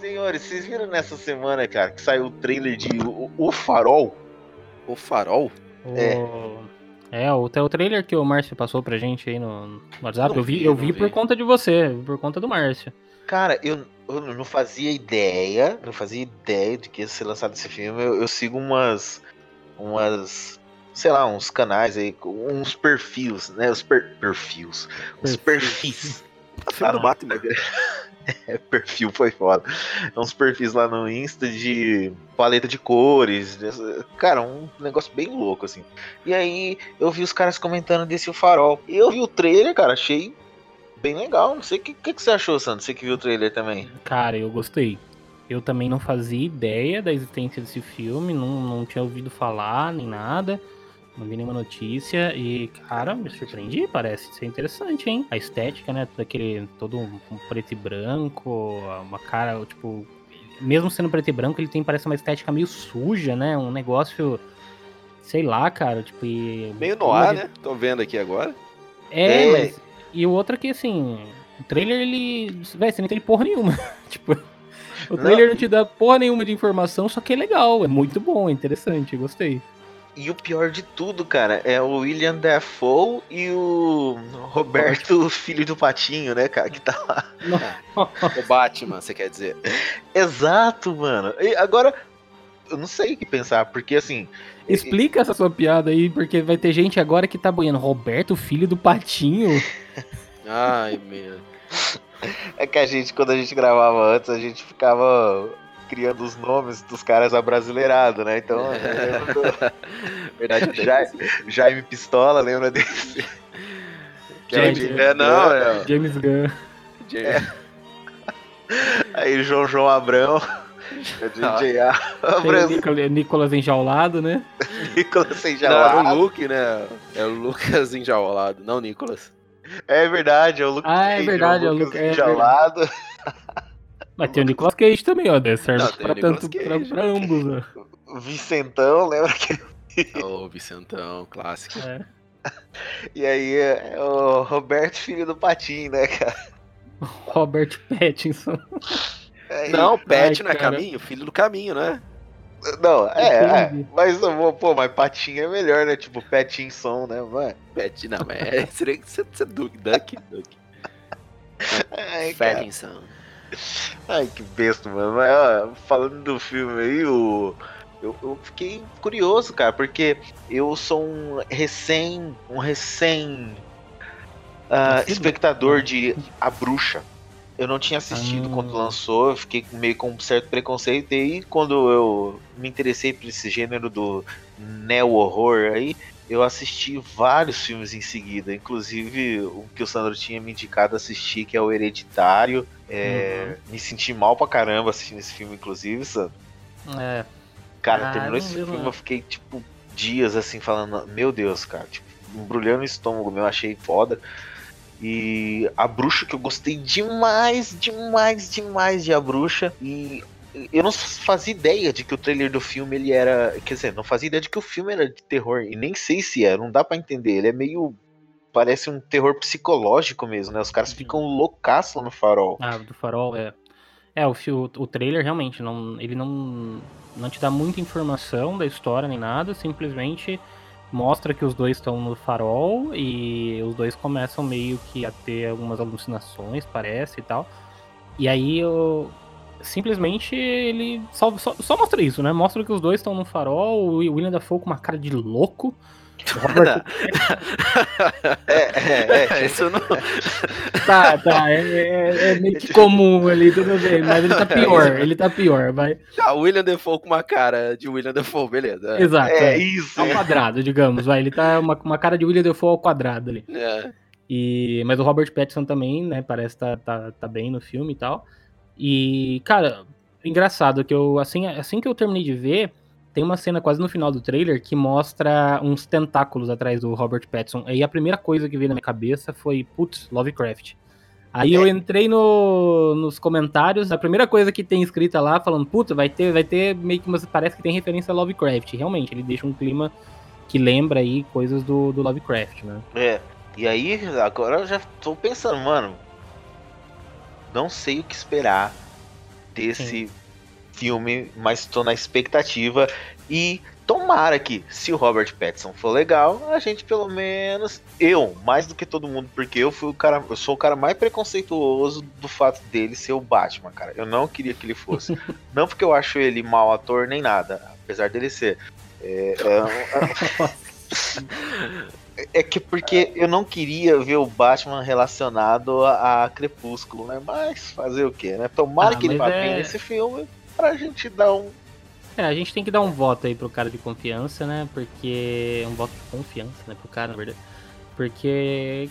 Senhores, vocês viram nessa semana, cara, que saiu o trailer de O, o Farol? O Farol? É. O... É, o, o trailer que o Márcio passou pra gente aí no, no WhatsApp, Não eu vi, eu vi por conta de você, por conta do Márcio. Cara, eu, eu não fazia ideia, não fazia ideia de que ia ser lançado esse filme. Eu, eu sigo umas, umas, sei lá, uns canais aí, com uns perfis, né? Os per, perfis, os perfis. A filme Ah, do não. Batman. Perfil foi foda. Uns perfis lá no Insta de paleta de cores. Cara, um negócio bem louco, assim. E aí eu vi os caras comentando desse o farol. Eu vi o trailer, cara, achei bem legal. Não sei o que, que, que você achou, Sandro? Você que viu o trailer também. Cara, eu gostei. Eu também não fazia ideia da existência desse filme, não, não tinha ouvido falar nem nada, não vi nenhuma notícia e, cara, me surpreendi, parece ser interessante, hein? A estética, né, daquele todo um preto e branco, uma cara, tipo, mesmo sendo preto e branco, ele tem, parece uma estética meio suja, né? Um negócio, sei lá, cara, tipo, e... Meio no ar, né? Tô vendo aqui agora. É, É. mas. E o outro é que, assim, o trailer, ele. Véi, você não tem porra nenhuma. tipo. O Não. trailer não. te dá porra nenhuma de informação, só que é legal, é muito bom, é interessante, gostei. E o pior de tudo, cara, é o William Dafoe e o Roberto, filho do Patinho, né, cara, que tá lá. O Batman, você quer dizer. Exato, mano. E agora, eu não sei o que pensar, porque assim, Explica essa sua piada aí, porque vai ter gente agora que tá boiando. Roberto, filho do Patinho. Ai, meu. é que a gente, quando a gente gravava antes, a gente ficava criando os nomes dos caras abrasileirados, né? Então, eu lembro do Verdade, Ja- Jaime Pistola, lembra desse? É de- É, não, é. James Gunn. Aí João João Abrão, é DJ A. Tem o Abrão, Nicolas, Nicolas Enjaulado, né? Nicolas sem Não, é o. Luke, né? É o Lucas enjaulado, não o Nicolas. É verdade, é o Luke Ah, é verdade, é o Lucas Luke- é Enjaulado. Mas tem o Nicolas Cage também, ó. né? Serve Não, pra, tanto, pra, Cage. pra ambos, né? Vicentão, lembra que. Ô, Vicentão, clássico. É. E aí é o Roberto, filho do Patinho, né, cara? Robert Pattinson. É, Não, Pet Ai, não é cara. caminho, filho do caminho, né? Não, é, é. Mas, pô, mas Patinho é melhor, né? Tipo, Petinson, né, mano? Pet, não, mas é, seria que você você é Duke, Duck, Duck. Ai, cara. Ai, que besta, mano. Mas, ó, falando do filme aí, o. Eu, eu fiquei curioso, cara, porque eu sou um recém. um recém. Nascido? espectador de A Bruxa. Eu não tinha assistido Ah. quando lançou, eu fiquei meio com um certo preconceito. E aí, quando eu me interessei por esse gênero do neo-horror aí, eu assisti vários filmes em seguida. Inclusive, o que o Sandro tinha me indicado assistir, que é o Hereditário. É, Me senti mal pra caramba assistindo esse filme, inclusive, Sandro. É. Cara, Ah, terminou esse filme, não. eu fiquei, tipo, dias assim, falando, meu Deus, cara, tipo, embrulhando o estômago meu, achei foda. E a bruxa que eu gostei demais, demais, demais de a bruxa. E eu não fazia ideia de que o trailer do filme ele era. Quer dizer, não fazia ideia de que o filme era de terror. E nem sei se é, não dá pra entender. Ele é meio. Parece um terror psicológico mesmo, né? Os caras ficam loucaço no farol. Ah, do farol, é. É, o, o, o trailer realmente, não, ele não, não te dá muita informação da história nem nada, simplesmente mostra que os dois estão no farol e os dois começam meio que a ter algumas alucinações, parece e tal. E aí eu, simplesmente ele só, só, só mostra isso, né? Mostra que os dois estão no farol, o William Dafoe com uma cara de louco. Robert É, é, é. Isso não. Tá, tá, é, é- é meio que comum ali, tudo bem, mas ele tá pior, ele tá pior, vai. Ah, o William Defoe com uma cara de William Defoe, beleza. É. Exato, É é. isso. Ao quadrado, digamos, vai. Ele tá uma, uma cara de William Defoe ao quadrado ali. É. E, mas o Robert Pattinson também, né, parece tá, tá, tá bem no filme e tal. E, cara, engraçado que eu, assim, assim que eu terminei de ver, tem uma cena quase no final do trailer que mostra uns tentáculos atrás do Robert Pattinson. Aí a primeira coisa que veio na minha cabeça foi, putz, Lovecraft. Aí eu entrei no, nos comentários, a primeira coisa que tem escrita lá, falando, puta, vai ter, vai ter meio que umas, parece que tem referência a Lovecraft. Realmente, ele deixa um clima que lembra aí coisas do, do Lovecraft, né? É. E aí, agora eu já tô pensando, mano. Não sei o que esperar ter esse filme, mas tô na expectativa e tomara que, se o Robert Pattinson for legal, a gente pelo menos eu, mais do que todo mundo, porque eu fui o cara, eu sou o cara mais preconceituoso do fato dele ser o Batman, cara. Eu não queria que ele fosse. não porque eu acho ele mau ator nem nada, apesar dele ser. É, é, é que porque eu não queria ver o Batman relacionado a, a Crepúsculo, né? Mas fazer o quê, né? Tomara Ah, que ele vá bem é- nesse filme pra gente dar um. É, a gente tem que dar um voto aí pro cara de confiança, né? Porque. Um voto de confiança, né? Pro cara, na verdade. Porque.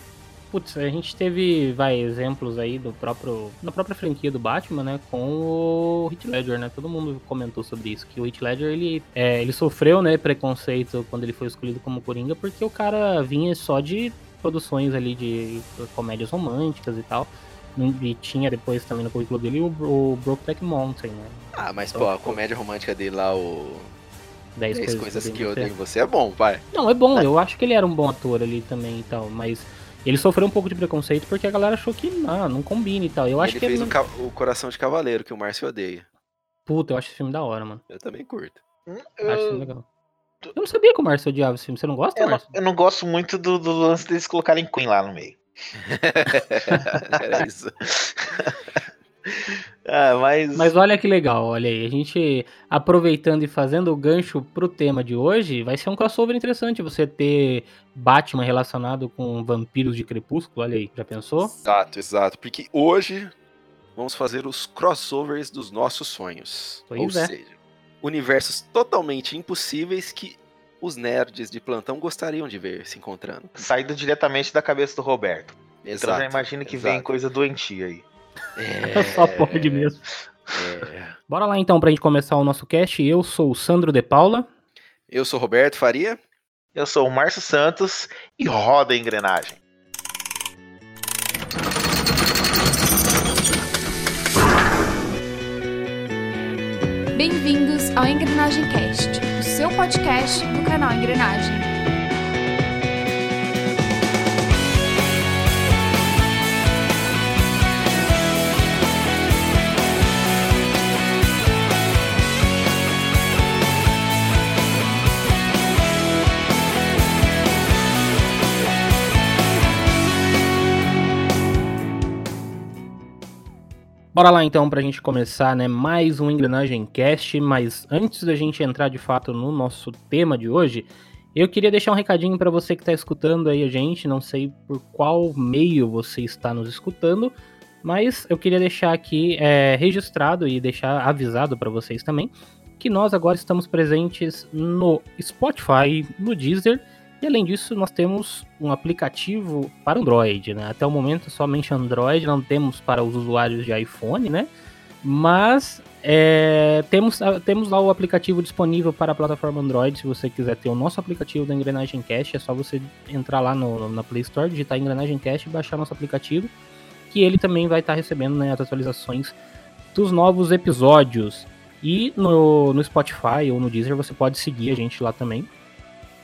Putz, a gente teve, vai, exemplos aí do próprio. Na própria franquia do Batman, né? Com o Heath Ledger, né? Todo mundo comentou sobre isso. Que o Heath Ledger, ele, é, ele sofreu, né? Preconceito quando ele foi escolhido como Coringa, porque o cara vinha só de produções ali de comédias românticas e tal. E tinha depois também no currículo dele o, o Brokeback Mountain, né? Ah, mas pô, a comédia romântica dele lá, o 10 10 coisas, coisas que eu odeio odeio em você é bom, vai. Não, é bom, eu acho que ele era um bom ator ali também e tal, mas ele sofreu um pouco de preconceito porque a galera achou que ah, não combina e tal. Eu acho ele que fez é... o, ca- o Coração de Cavaleiro, que o Márcio odeia. Puta, eu acho esse filme da hora, mano. Eu também curto. Eu acho legal. Eu não sabia que o Márcio odiava esse filme. Você não gosta, eu, não, Márcio? eu não gosto muito do, do lance deles colocarem Queen lá no meio. Era isso. Ah, mas. Mas olha que legal, olha aí. A gente aproveitando e fazendo o gancho pro tema de hoje, vai ser um crossover interessante você ter Batman relacionado com vampiros de crepúsculo, olha aí. Já pensou? Exato, exato. Porque hoje vamos fazer os crossovers dos nossos sonhos. Pois Ou é. seja, universos totalmente impossíveis que os nerds de plantão gostariam de ver se encontrando. Saído diretamente da cabeça do Roberto. Então Exato. já imagino que exato. vem coisa doentia aí. É, Só pode mesmo. é. Bora lá então pra gente começar o nosso cast. Eu sou o Sandro De Paula. Eu sou Roberto Faria. Eu sou o Márcio Santos e roda a engrenagem. Bem-vindos ao Engrenagem Cast, o seu podcast do canal Engrenagem. Bora lá então pra gente começar, né, mais um Engrenagem Cast, mas antes da gente entrar de fato no nosso tema de hoje, eu queria deixar um recadinho pra você que tá escutando aí a gente, não sei por qual meio você está nos escutando, mas eu queria deixar aqui é, registrado e deixar avisado pra vocês também que nós agora estamos presentes no Spotify, no Deezer e além disso, nós temos um aplicativo para Android, né? Até o momento somente Android, não temos para os usuários de iPhone, né? Mas é, temos, temos lá o aplicativo disponível para a plataforma Android. Se você quiser ter o nosso aplicativo da Engrenagem Cast, é só você entrar lá no, na Play Store, digitar Engrenagem Cast e baixar nosso aplicativo. Que ele também vai estar recebendo né, as atualizações dos novos episódios. E no, no Spotify ou no Deezer você pode seguir a gente lá também.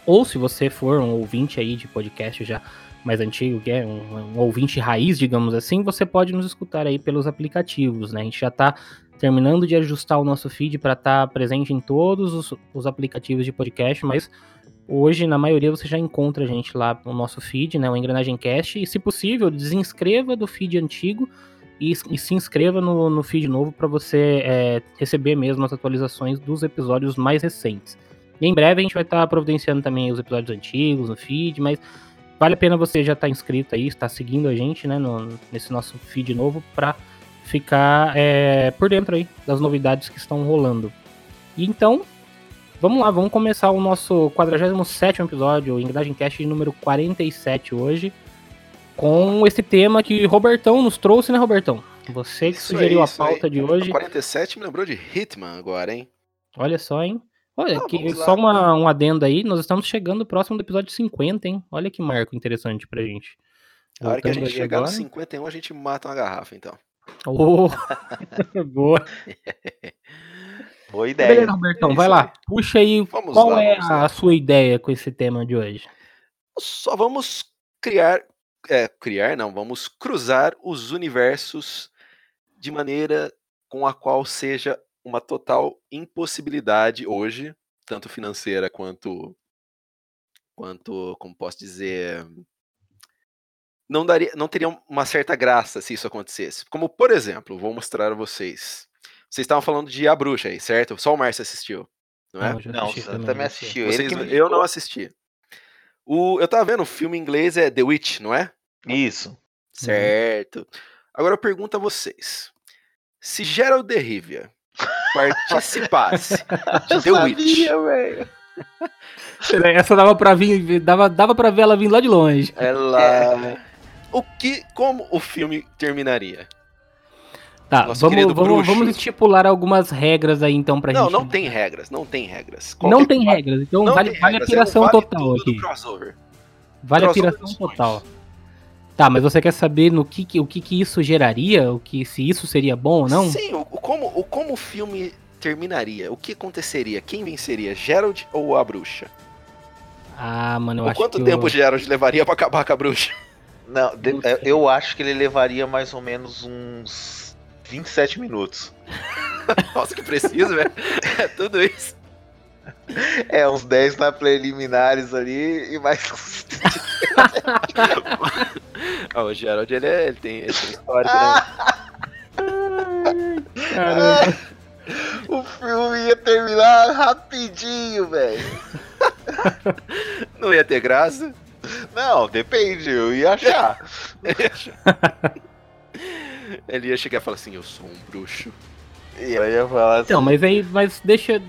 Ou se você for um ouvinte aí de podcast já mais antigo, que é um, um ouvinte raiz, digamos assim, você pode nos escutar aí pelos aplicativos, né? A gente já tá terminando de ajustar o nosso feed para estar presente em todos os, os aplicativos de podcast, mas hoje, na maioria, você já encontra a gente lá no nosso feed, né? O Engrenagem Cast. E se possível, desinscreva do feed antigo e, e se inscreva no, no feed novo para você é, receber mesmo as atualizações dos episódios mais recentes. E em breve a gente vai estar providenciando também os episódios antigos no feed, mas vale a pena você já estar inscrito aí, estar seguindo a gente, né, no, nesse nosso feed novo, para ficar é, por dentro aí das novidades que estão rolando. E então, vamos lá, vamos começar o nosso 47 episódio, o Engrenagem Cast número 47 hoje, com esse tema que Robertão nos trouxe, né, Robertão? Você que Isso sugeriu aí, a isso aí. pauta de hoje. 47 me lembrou de Hitman agora, hein? Olha só, hein? Olha, Ah, que, só uma, um adendo aí, nós estamos chegando próximo do episódio 50, hein? Olha que marco interessante pra gente. A hora que a gente chegar no agora. 51, a gente mata uma garrafa, então. Oh, boa. Boa ideia. Beleza, Robertão, É vai lá. Puxa aí, Vamos qual lá, é a sua ideia com esse tema de hoje? Só vamos criar. É, criar não, vamos cruzar os universos de maneira com a qual seja uma total impossibilidade hoje, tanto financeira quanto quanto, como posso dizer, não daria, não teria uma certa graça se isso acontecesse. Como por exemplo, vou mostrar a vocês. Vocês estavam falando de A Bruxa aí, certo? Só o Márcio assistiu, não é? Não, já Não, assisti você também, também assistiu. Vocês- que me eu não assisti. O, eu tava vendo, o filme em inglês é The Witch, não é? Isso. Certo. Agora eu pergunto a vocês. Se Gerald de Rivia participasse de The Witch, velho. Essa dava pra vir, dava, dava pra ver ela vindo lá de longe. ela... O que, como o filme terminaria? Tá, Nosso vamos, vamos, vamos estipular algumas regras aí então pra Não, gente. não tem regras, não tem regras. Não Qualquer tem coisa- regras, então não vale, tem vale a regras, piração é um vale total aqui. do crossover. Vale a piração total. Tá, mas você quer saber no que, que- o que, que isso geraria? O que se isso seria bom ou não? Sim, o, o como, o como o filme terminaria? O que aconteceria? Quem venceria, Gerald ou a bruxa? Ah, mano, eu Ou acho quanto que tempo o eu... Gerald levaria pra acabar com a bruxa? Não, de- eu- eu acho que ele levaria mais ou menos uns 27 minutos. Nossa, que preciso, velho. É tudo isso. É, uns 10 na preliminares ali e mais uns. Ah, o Gerald, ele, é- ele tem, ele tem história. né? Caramba. O filme ia terminar rapidinho, velho. Não ia ter graça. Não, depende, eu ia achar. Ele ia chegar e falar assim, eu sou um bruxo. E eu ia falar assim. Então, mas aí, mas deixa.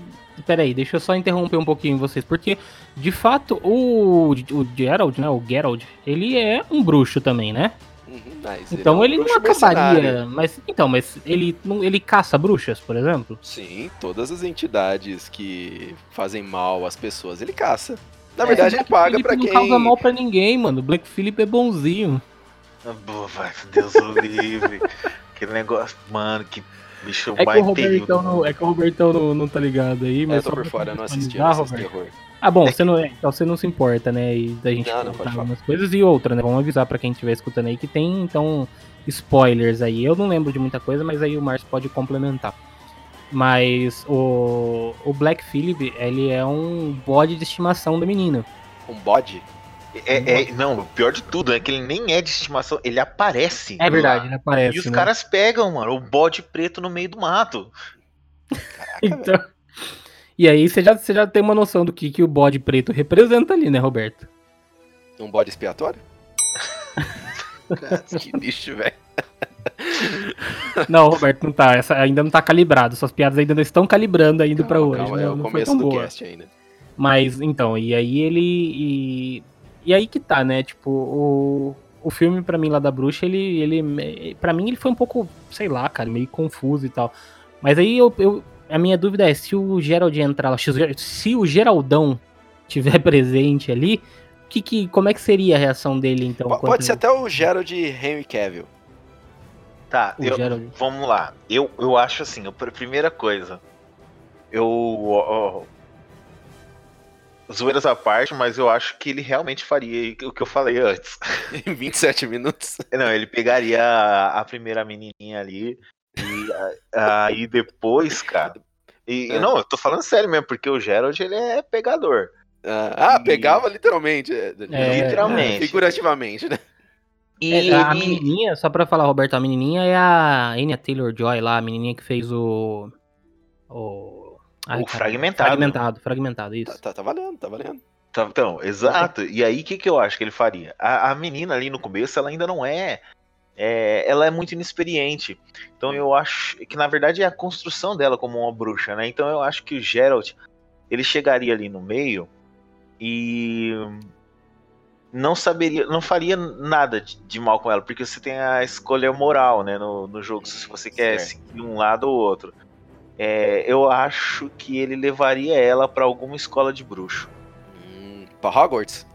Peraí, deixa eu só interromper um pouquinho vocês, porque de fato o, o Gerald, né? O Gerald, ele é um bruxo também, né? Uhum, mas Então é um ele, não acabaria. mercenário. Mas então, mas ele não- ele caça bruxas, por exemplo? Sim, todas as entidades que fazem mal às pessoas, ele caça. Na verdade, ele Black paga Phillip pra não quem... causa mal pra ninguém, mano. O Black Phillip é bonzinho. Pô, vai, Deus o livre. Aquele negócio. Mano, que bicho É que o Robertão, não, é que o Robertão não, não tá ligado aí, mas Eu tô só por fora, eu não assisti, Roberto. terror. Ah, bom, você não, é, então você não se importa, né? E da gente Não, não, algumas coisas e outra, né? Vamos avisar pra quem estiver escutando aí que tem, então, spoilers aí. Eu não lembro de muita coisa, mas aí o Márcio pode complementar. Mas o, o Black Phillip, ele é um bode de estimação da menina. Um bode? É, é- não, o pior de tudo é que ele nem é de estimação, ele aparece. É verdade, lá. ele aparece. E os né? caras pegam, mano, o bode preto no meio do mato. Então... E aí você já, você já tem uma noção do que, que o bode preto representa ali, né, Roberto? Um bode expiatório? Que lixo, velho. Não, Roberto, não tá. Essa ainda não tá calibrado. Suas piadas ainda não estão calibrando ainda pra Calma, hoje. calma, não, é o não começo do boa. cast ainda. Mas, então, e aí ele. E, e aí que tá, né? Tipo, o, o filme, pra mim, lá da bruxa, ele. ele para mim, ele foi um pouco, sei lá, cara, meio confuso e tal. Mas aí eu, eu- a minha dúvida é: se o Gerald entrar lá, se o- Geraldão tiver presente ali, que, que, como é que seria a reação dele, então? Quanto- Pode ser até o Gerald Henry Cavill. Tá, eu- vamos lá. Eu, eu acho assim, a pr- primeira coisa. Eu. ó, zoeiras à parte, mas eu acho que ele realmente faria o que eu falei antes. Em 27 minutos. Não, ele pegaria a, a primeira menininha ali e a- aí depois, cara. E, É. Não, eu tô falando sério mesmo, porque o Gerald ele é pegador. Ah, ah, E- pegava literalmente. é, É, literalmente. Figurativamente, né? E É, a ele- menininha, só pra falar, Roberto, a menininha é a Anya Taylor-Joy lá, a menininha que fez o... O, Ai, O cara, Fragmentado. Fragmentado, fragmentado, isso. Tá, tá, tá valendo, tá valendo. Tá, Então, exato. E aí, o que, que eu acho que ele faria? A, a menina ali no começo, ela ainda não é, é, Ela é muito inexperiente. Então, eu acho que, na verdade, é a construção dela como uma bruxa, né? Então, eu acho que o Geralt, ele chegaria ali no meio e. Não saberia, não faria nada de, de mal com ela, porque você tem a escolha moral, né, no, no jogo, se você quer Certo. seguir um lado ou outro. É, eu acho que ele levaria ela pra alguma escola de bruxo. Hum, pra Hogwarts.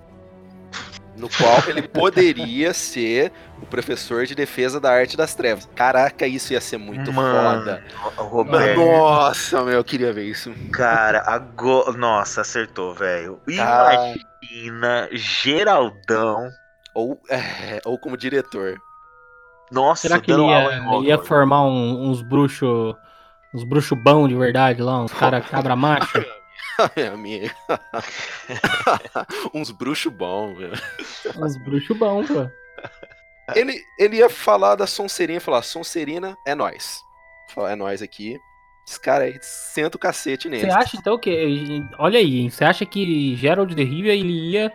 No qual ele poderia ser o professor de defesa da arte das trevas. Caraca, isso ia ser muito Mano, foda. Roberto, Nossa, meu, eu queria ver isso. cara, agora. Nossa, acertou, velho. Imagina Geraldão. Ou, é, ou como diretor. Nossa, Será que ele ia, ia formar um- uns bruxos Uns bruxos bons de verdade lá, uns cara cabra macho. Meu amigo. Uns bruxos bons, meu. Uns bruxos bons, pô. Ele, ele ia falar da Sonserina, falar, Sonserina é nós. Falar, é nós aqui. Esse cara aí senta o cacete Você neles. acha então que. Olha aí, você acha que Gerald de Rivia ele ia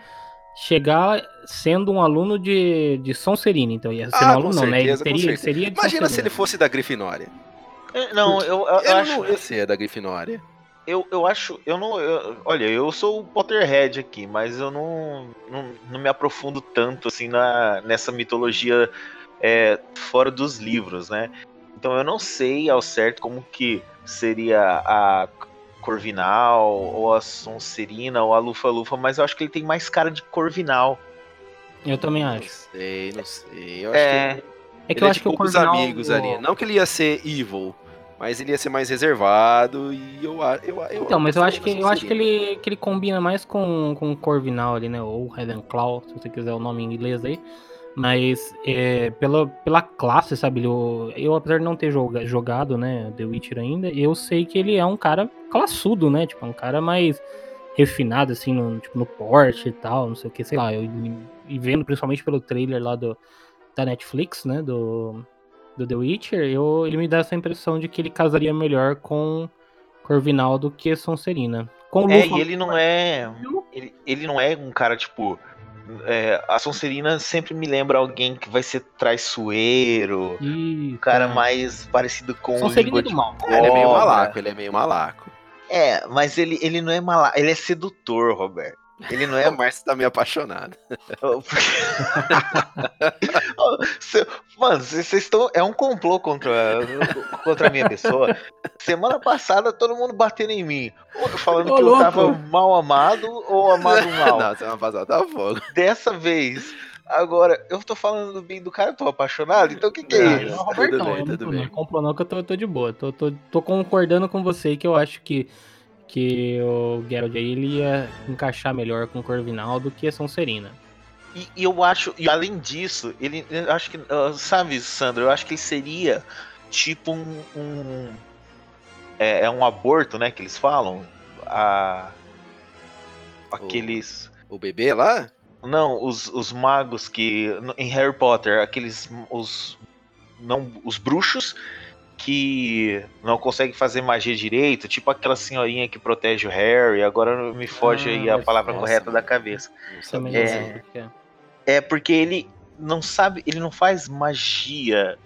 chegar sendo um aluno de, de Sonserina? Então ia ser Ah, um com aluno, não, né? Ele certeza, teria, certeza. seria Imagina se Sonserina. ele fosse da Grifinória. É, Não, eu, eu, eu Ele acho. não ia ser da Grifinória. Eu, eu acho. Eu não. eu- olha, eu sou o Potterhead aqui, mas eu não, não, não me aprofundo tanto assim na, nessa mitologia é, fora dos livros, né? Então eu não sei ao certo como que seria a Corvinal, ou a Sonserina, ou a Lufa-Lufa, mas eu acho que ele tem mais cara de Corvinal. Eu também Não acho. sei, não sei. Eu acho É, que É que ele eu é acho que tipo o os Corvinal... amigos ali. Não que ele ia ser evil, mas ele ia ser mais reservado e eu eu, eu Então, mas eu acho que eu acho que ele, que ele combina mais com, com o Corvinal ali, né? Ou Ravenclaw, se você quiser o nome em inglês aí. Mas é, pela, pela classe, sabe? Eu, eu, apesar de não ter joga- jogado, né, The Witcher ainda, eu sei que ele é um cara classudo, né? Tipo, um cara mais refinado, assim, no, tipo, no porte e tal, não sei o que, sei lá. Eu, e vendo principalmente pelo trailer lá do, da Netflix, né? Do, do The Witcher, eu, ele me dá essa impressão de que ele casaria melhor com Corvinal do que Sonserina. Com é Lufa- e ele não é. Ele, ele não é um cara, tipo. é, a Sonserina sempre me lembra alguém que vai ser traiçoeiro. Ih, Um cara tá. mais parecido com o Sonserina língua do de mal. É, ele é meio malaco, ele é meio malaco. É, mas ele, ele não é mala, ele é sedutor, Roberto. Ele não É, o Márcio tá meio apaixonado. Cê- Mano, vocês estão. É um complô contra, contra a minha pessoa. Semana passada todo mundo batendo em mim. Falando Ô, que eu louco. tava mal amado ou amado mal. Não, semana passada tá fogo. Dessa vez. Agora, eu tô falando do bem do cara, eu tô apaixonado, então o que, que é Não, isso? Não, Tudo Robertão, bem, eu não tudo tô- bem. não comprou não que eu tô, tô de boa. Tô, tô, tô concordando com você que eu acho que, que o Geralt aí ele ia encaixar melhor com o Corvinal do que a Sonserina. E, e eu acho, e além disso, ele, eu acho que, ah, sabe, Sandro, eu acho que ele seria tipo um, um- é, é um aborto, né, que eles falam, a aqueles, O bebê lá? não, os, os magos que em Harry Potter, aqueles os não os bruxos que não conseguem fazer magia direito, tipo aquela senhorinha que protege o Harry, agora me foge Ah, aí a palavra correta da mano. cabeça. É. é. É porque ele não sabe, ele não faz magia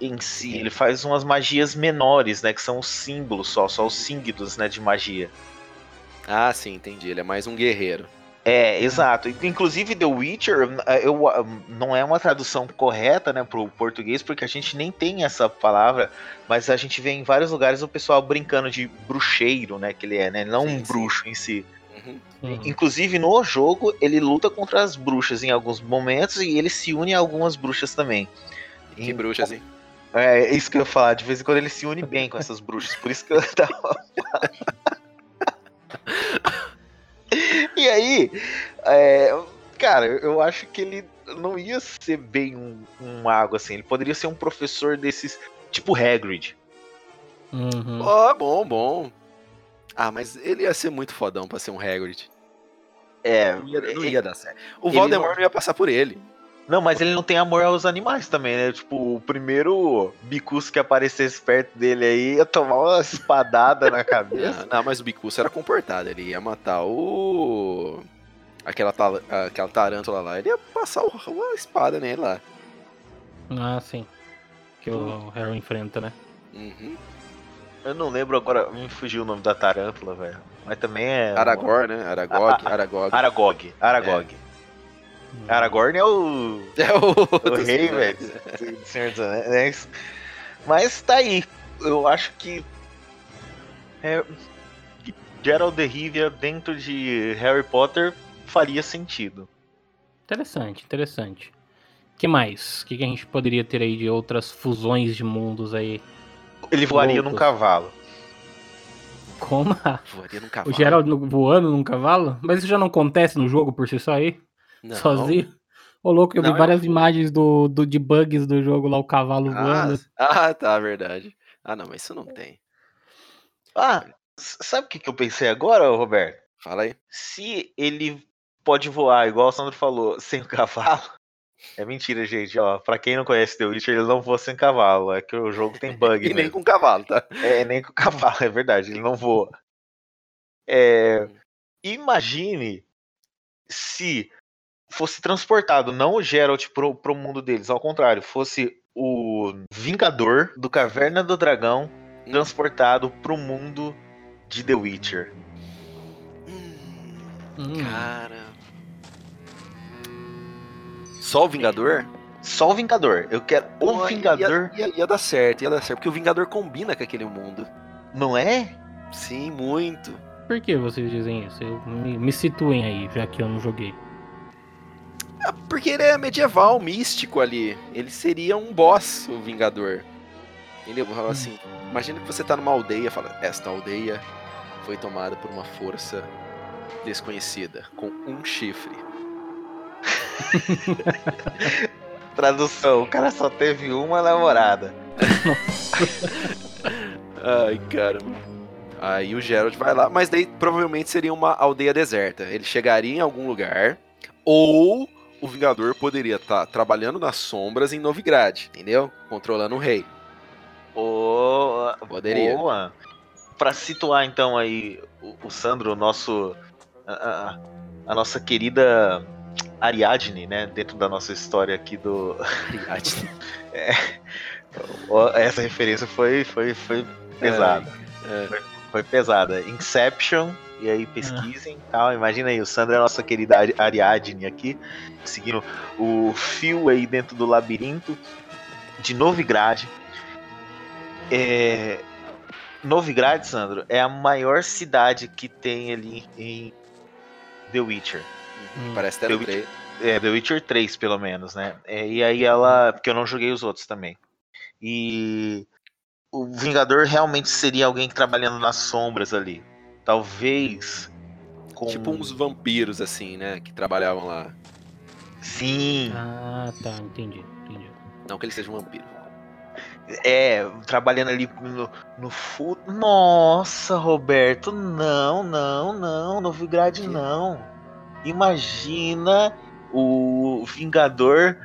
em si, ele faz umas magias menores, né, que são os símbolos só, só os símbolos, né, de magia. Ah, sim, entendi. Ele é mais um guerreiro. É, exato. Inclusive The Witcher, eu, ah, não é uma tradução correta, né, pro português, porque a gente nem tem essa palavra, mas a gente vê em vários lugares o pessoal brincando de bruxeiro, né, que ele é, né, não Sim, um sim. bruxo em si. Uhum. Uhum. Inclusive no jogo ele luta contra as bruxas em alguns momentos e ele se une a algumas bruxas também. Que Em- bruxas, hein? É, é isso que eu ia falar. De vez em quando ele se une bem com essas bruxas. Por isso que eu tava. e aí, é, cara, eu acho que ele não ia ser bem um, um mago assim. Ele poderia ser um professor desses, tipo Hagrid. Uhum. Ó, bom, bom. Ah, mas ele ia ser muito fodão pra ser um Hagrid. É, Não ia, não ia dar certo. O Ele Voldemort não- não ia passar por ele. Não, mas ele não tem amor aos animais também, né? Tipo, o primeiro bicuço que aparecesse perto dele aí ia tomar uma espadada na cabeça. Não, não, mas o Bicurso era comportado. Ele ia matar o. Aquela, tal- aquela tarântula lá. Ele ia passar o- a espada nele lá. Ah, sim. Que o Harry enfrenta, né? Uhum. Eu não lembro agora, me fugiu o nome da tarântula, velho. Mas também é. Aragorn, né? Aragog, Aragog. Aragog. Aragog. Aragorn é o, É o, o rei, velho. do Senhor dos Anéis. Mas tá aí. Eu acho que. É, Gerald de Rivia dentro de Harry Potter faria sentido. Interessante, interessante. que mais? O que, que a gente poderia ter aí de outras fusões de mundos aí? Ele voaria num cavalo. Como a- Voaria num o cavalo. Gerald no- voando num cavalo? Mas isso já não acontece no jogo por si só aí? Não. Sozinho? Ô louco, eu vi Não, eu- várias imagens do, do, de bugs do jogo lá, o cavalo Ah, voando. ah, tá, verdade. Ah, não, mas isso não tem. Ah, sabe o que, que eu pensei agora, Roberto? Fala aí. Se ele pode voar, igual o Sandro falou, sem o cavalo. É mentira, gente. Ó, pra quem não conhece The Witcher, ele não voa sem cavalo. É que o jogo tem bug. E nem mesmo. com cavalo, tá? É, nem com o cavalo, é verdade, ele não voa. É, imagine se fosse transportado, não o Geralt pro, pro mundo deles, ao contrário, fosse o Vingador do Caverna do Dragão transportado pro mundo de The Witcher. Hum. Cara. Só o Vingador? Só o Vingador. Eu quero o Vingador, Ia, ia, ia dar certo, ia dar certo. Porque o Vingador combina com aquele mundo. não é? Sim, muito. Por que vocês dizem isso? Eu, me, me situem aí, já que eu não joguei. Porque ele é medieval, místico ali. Ele seria um boss, o Vingador. Ele fala assim: imagina que você tá numa aldeia, fala, esta aldeia foi tomada por uma força desconhecida, com um chifre. Tradução, o cara só teve uma namorada. Ai, caramba. Aí o Geralt vai lá, mas daí provavelmente seria uma aldeia deserta. Ele chegaria em algum lugar, ou o Vingador poderia estar trabalhando nas sombras em Novigrad, entendeu? Controlando o rei. Boa, Poderia. boa. Pra situar então aí o, o Sandro, o nosso a, a- a nossa querida Ariadne, né, dentro da nossa história aqui do Ó, essa referência foi foi foi pesada. É. Foi pesada. Inception e aí pesquisem e tal. Imagina aí, o Sandro é a nossa querida Ari- Ariadne aqui, seguindo o fio aí dentro do labirinto de Novigrad. É... Novigrad, Sandro, é a maior cidade que tem ali em The Witcher. Hum. Parece até Eu- trailer. É, The Witcher 3, pelo menos, né? É, e aí ela. Porque eu não joguei os outros também. E o Vingador realmente seria alguém trabalhando nas sombras ali. Talvez. Com... Tipo uns vampiros, assim, né? Que trabalhavam lá. Sim, Ah, tá, entendi, entendi. Não que ele seja um vampiro. é, trabalhando ali no, no fu- Nossa, Roberto, não, não, não, Novigrad não. Imagina o Vingador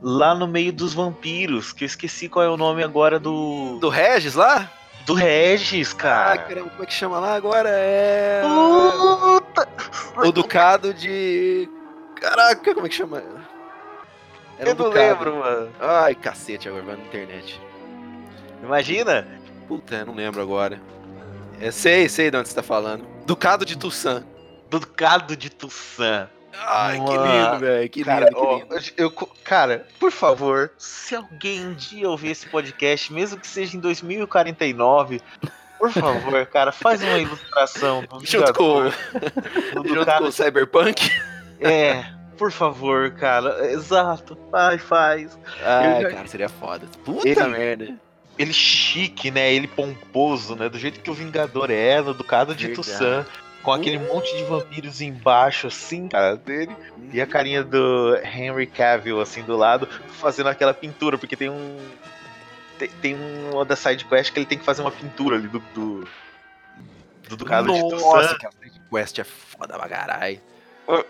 lá no meio dos vampiros, que eu esqueci qual é o nome agora do. Do Regis lá? Do Regis, Ah, cara. caramba, como é que chama lá agora? É. Puta! O Ducado de. Caraca, como é que chama? Era Eu um não ducado. lembro, mano. Ai, cacete, agora vai na internet. Imagina? Puta, eu não lembro agora. É, sei, sei de onde você tá falando. Ducado de Tussan. Ducado de Tussan. Ai, que Mano, lindo, velho. Que Cara, lindo, que ó, lindo. eu, cara, por favor, se alguém um dia ouvir esse podcast, mesmo que seja em 2049, por favor, cara, faz uma ilustração do Junto com, Vingador, do junto Ducado com o Cyberpunk. É, por favor, cara, exato, vai, faz. Ai, já- cara, seria foda. Puta Ele- merda. Ele chique, né? Ele pomposo, né? Do jeito que o Vingador é, no Ducado de Verdade. Tussan, com aquele monte de vampiros embaixo, assim, cara, dele. E a carinha do Henry Cavill, assim, do lado, fazendo aquela pintura, porque tem um. Tem, tem uma da side quest que ele tem que fazer uma pintura ali do. do, do Ducado de Nossa, Tussan. que a side quest é foda pra caralho.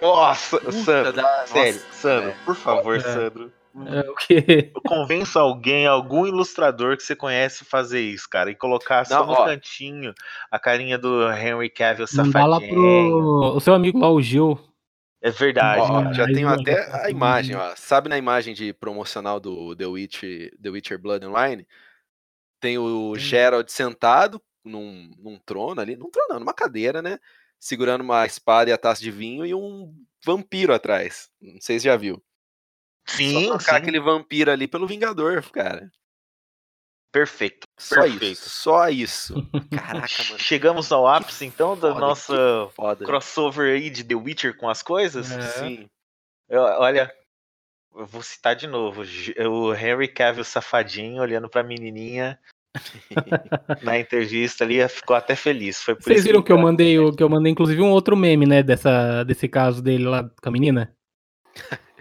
Nossa, Puta Sandro, da- sério, nossa, Sandro, velho. por favor, É. Sandro. É, o quê? Convença alguém, algum ilustrador que você conhece fazer isso, cara, e colocar só Não, no ó. cantinho a carinha do Henry Cavill safadinho. pro. O seu amigo lá, o Gil. É verdade, Ó, cara. já tenho até a imagem, ó. Sabe na imagem de promocional do The, Witch, The Witcher Blood and Wine? Tem o Geralt sentado num, num trono ali, num trono não, numa cadeira, né? Segurando uma espada e a taça de vinho e um vampiro atrás. Não sei se já viu. Sim, Só trocar sim. aquele vampiro ali pelo Vingador, cara. Perfeito. Só Perfeito. isso, só isso. Caraca, mano. Chegamos ao ápice, então, da foda, nossa que Foda. crossover aí de The Witcher com as coisas. É. Sim. Eu- olha, eu vou citar de novo. O Henry Cavill safadinho olhando pra menininha na entrevista ali, ficou até feliz. Foi por Vocês isso viram que eu ele- mandei, o- que eu mandei inclusive um outro meme, né, dessa, desse caso dele lá com a menina?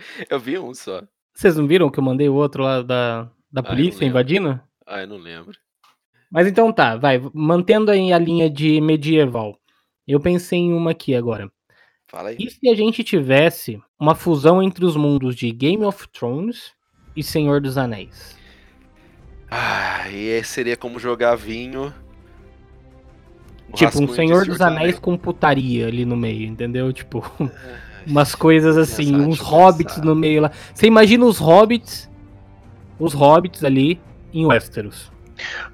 Eu vi um só. Vocês não viram que eu mandei o outro lá da, da não polícia lembro. invadindo? Ah, eu não lembro. Mas então tá, vai. Mantendo aí a linha de medieval. Eu pensei em uma aqui agora. Fala aí. E se a gente tivesse uma fusão entre os mundos de Game of Thrones e Senhor dos Anéis? Ah, e seria como jogar vinho. um tipo, um Senhor dos Anéis com putaria ali no meio, entendeu? Tipo, umas coisas assim, uns hobbits pensar. no meio lá. Você imagina os hobbits, os hobbits ali em Westeros.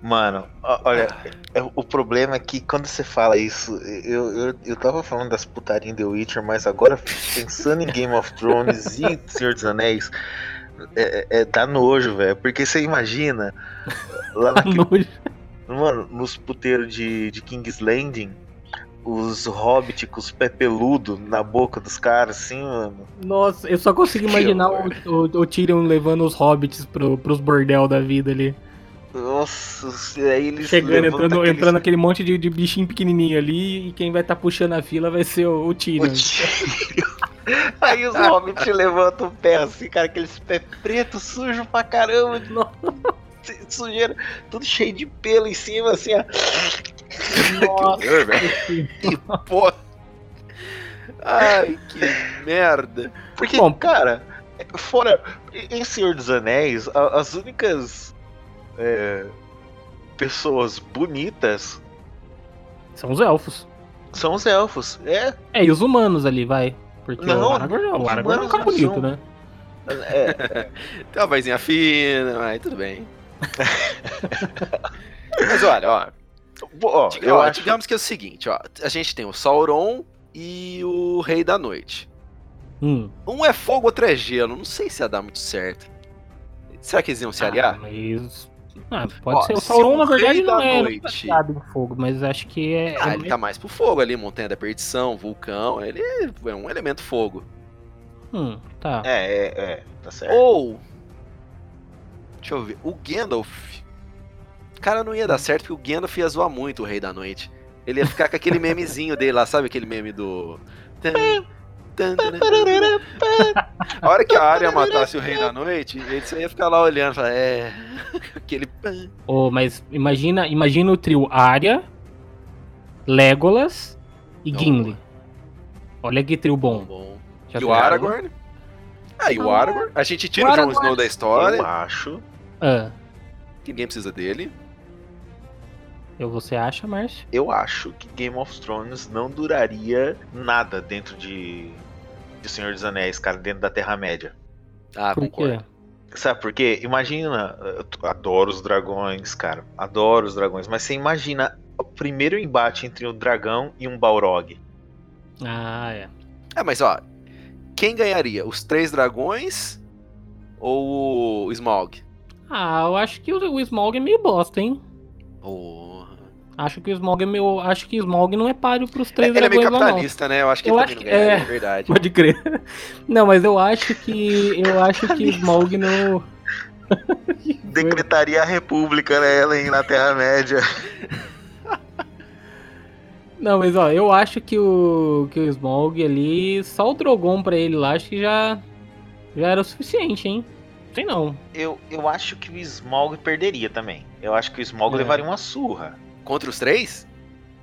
Mano, olha, é- o problema é que quando você fala isso, eu, eu, eu tava falando das putarinhas em The Witcher, mas agora pensando em Game of Thrones e Senhor dos Anéis, é, é, dá nojo, velho. Porque você imagina, lá naquele, Nojo. mano, nos puteiros de, de King's Landing, os hobbits com os pé peludo na boca dos caras, assim, mano. Nossa, eu só consigo imaginar o, o, o Tyrion levando os hobbits pro, pros bordel da vida ali. Nossa, aí eles Chegando, entrando, aqueles- entrando aquele monte de, de bichinho pequenininho ali e quem vai estar puxando a fila vai ser o, o Tyrion. O Tyrion. Aí os hobbits levantam o pé assim, cara, aqueles pés pretos, sujos pra caramba, de novo. Sujeira, tudo cheio de pelo em cima, assim, ó. Nossa, Que. Que porra. Ai, que merda. Porque, Bom, cara, fora. Em Senhor dos Anéis, a- as únicas é, pessoas bonitas São os elfos. são os elfos. É, É, e os humanos ali, vai. Porque Não, o Aragorn, o Aragorn é um bonito, são. né? é, Tem uma vozinha fina, mas tudo bem. mas olha, ó. Ó, Diga- eu ó, acho. Digamos que é o seguinte, ó. A gente tem o Sauron e o Rei da Noite. Hum. Um é fogo, outro é gelo. Não sei se ia dar muito certo. Será que eles iam se Ah, aliar? mas... Ah, pode Ó, ser. O Sauron, na verdade, Rei não da é Noite- baseado em fogo, mas acho que é. Ah, é ele mais- tá mais pro fogo ali, Montanha da Perdição, vulcão. Ele é um elemento fogo. Hum, tá. É, é, é, tá certo. Ou. Deixa eu ver. O Gandalf. Cara, não ia dar certo porque o Gandalf ia zoar muito o Rei da Noite. Ele ia ficar com aquele memezinho dele lá, sabe aquele meme do. A hora que a Arya matasse o Rei da Noite, ele só ia ficar lá olhando, falar, é. Aquele. Oh, mas imagina, imagina o trio Arya, Legolas e Não, Gimli. Olha que trio bom. Bom. Já E o? Aragorn? Ah, e o Não, Aragorn? A gente tira o o Jon Snow da história, Eu acho. Ah, que ninguém precisa dele. Eu, você acha, Márcio? Eu acho que Game of Thrones não duraria nada dentro de, de Senhor dos Anéis, cara, dentro da Terra-média. Ah, Por concordo. quê? Sabe por quê? Imagina, eu adoro os dragões, cara. Adoro os dragões, mas você imagina o primeiro embate entre um dragão e um Balrog. Ah, é. É, mas ó, quem ganharia? Os três dragões ou o Smaug? Ah, eu acho que o, o Smaug é meio bosta, hein? Porra. Acho que o Smaug é meio. Acho que o Smaug não é páreo pros três Ele é meio capitalista, né? Eu acho que Eu ele acho também que- não ganharia, é. é verdade. Pode crer. Não, mas eu acho que. Eu acho que Smaug não. Decretaria a república, né, Ellen, na Terra-média. Não, mas ó, eu acho que o. que o Smaug ali. Só o Drogon pra ele lá, acho que já. Já era o suficiente, hein? Sei não. Eu, eu acho que o Smaug perderia também. Eu acho que o Smaug É. levaria uma surra. Contra os três?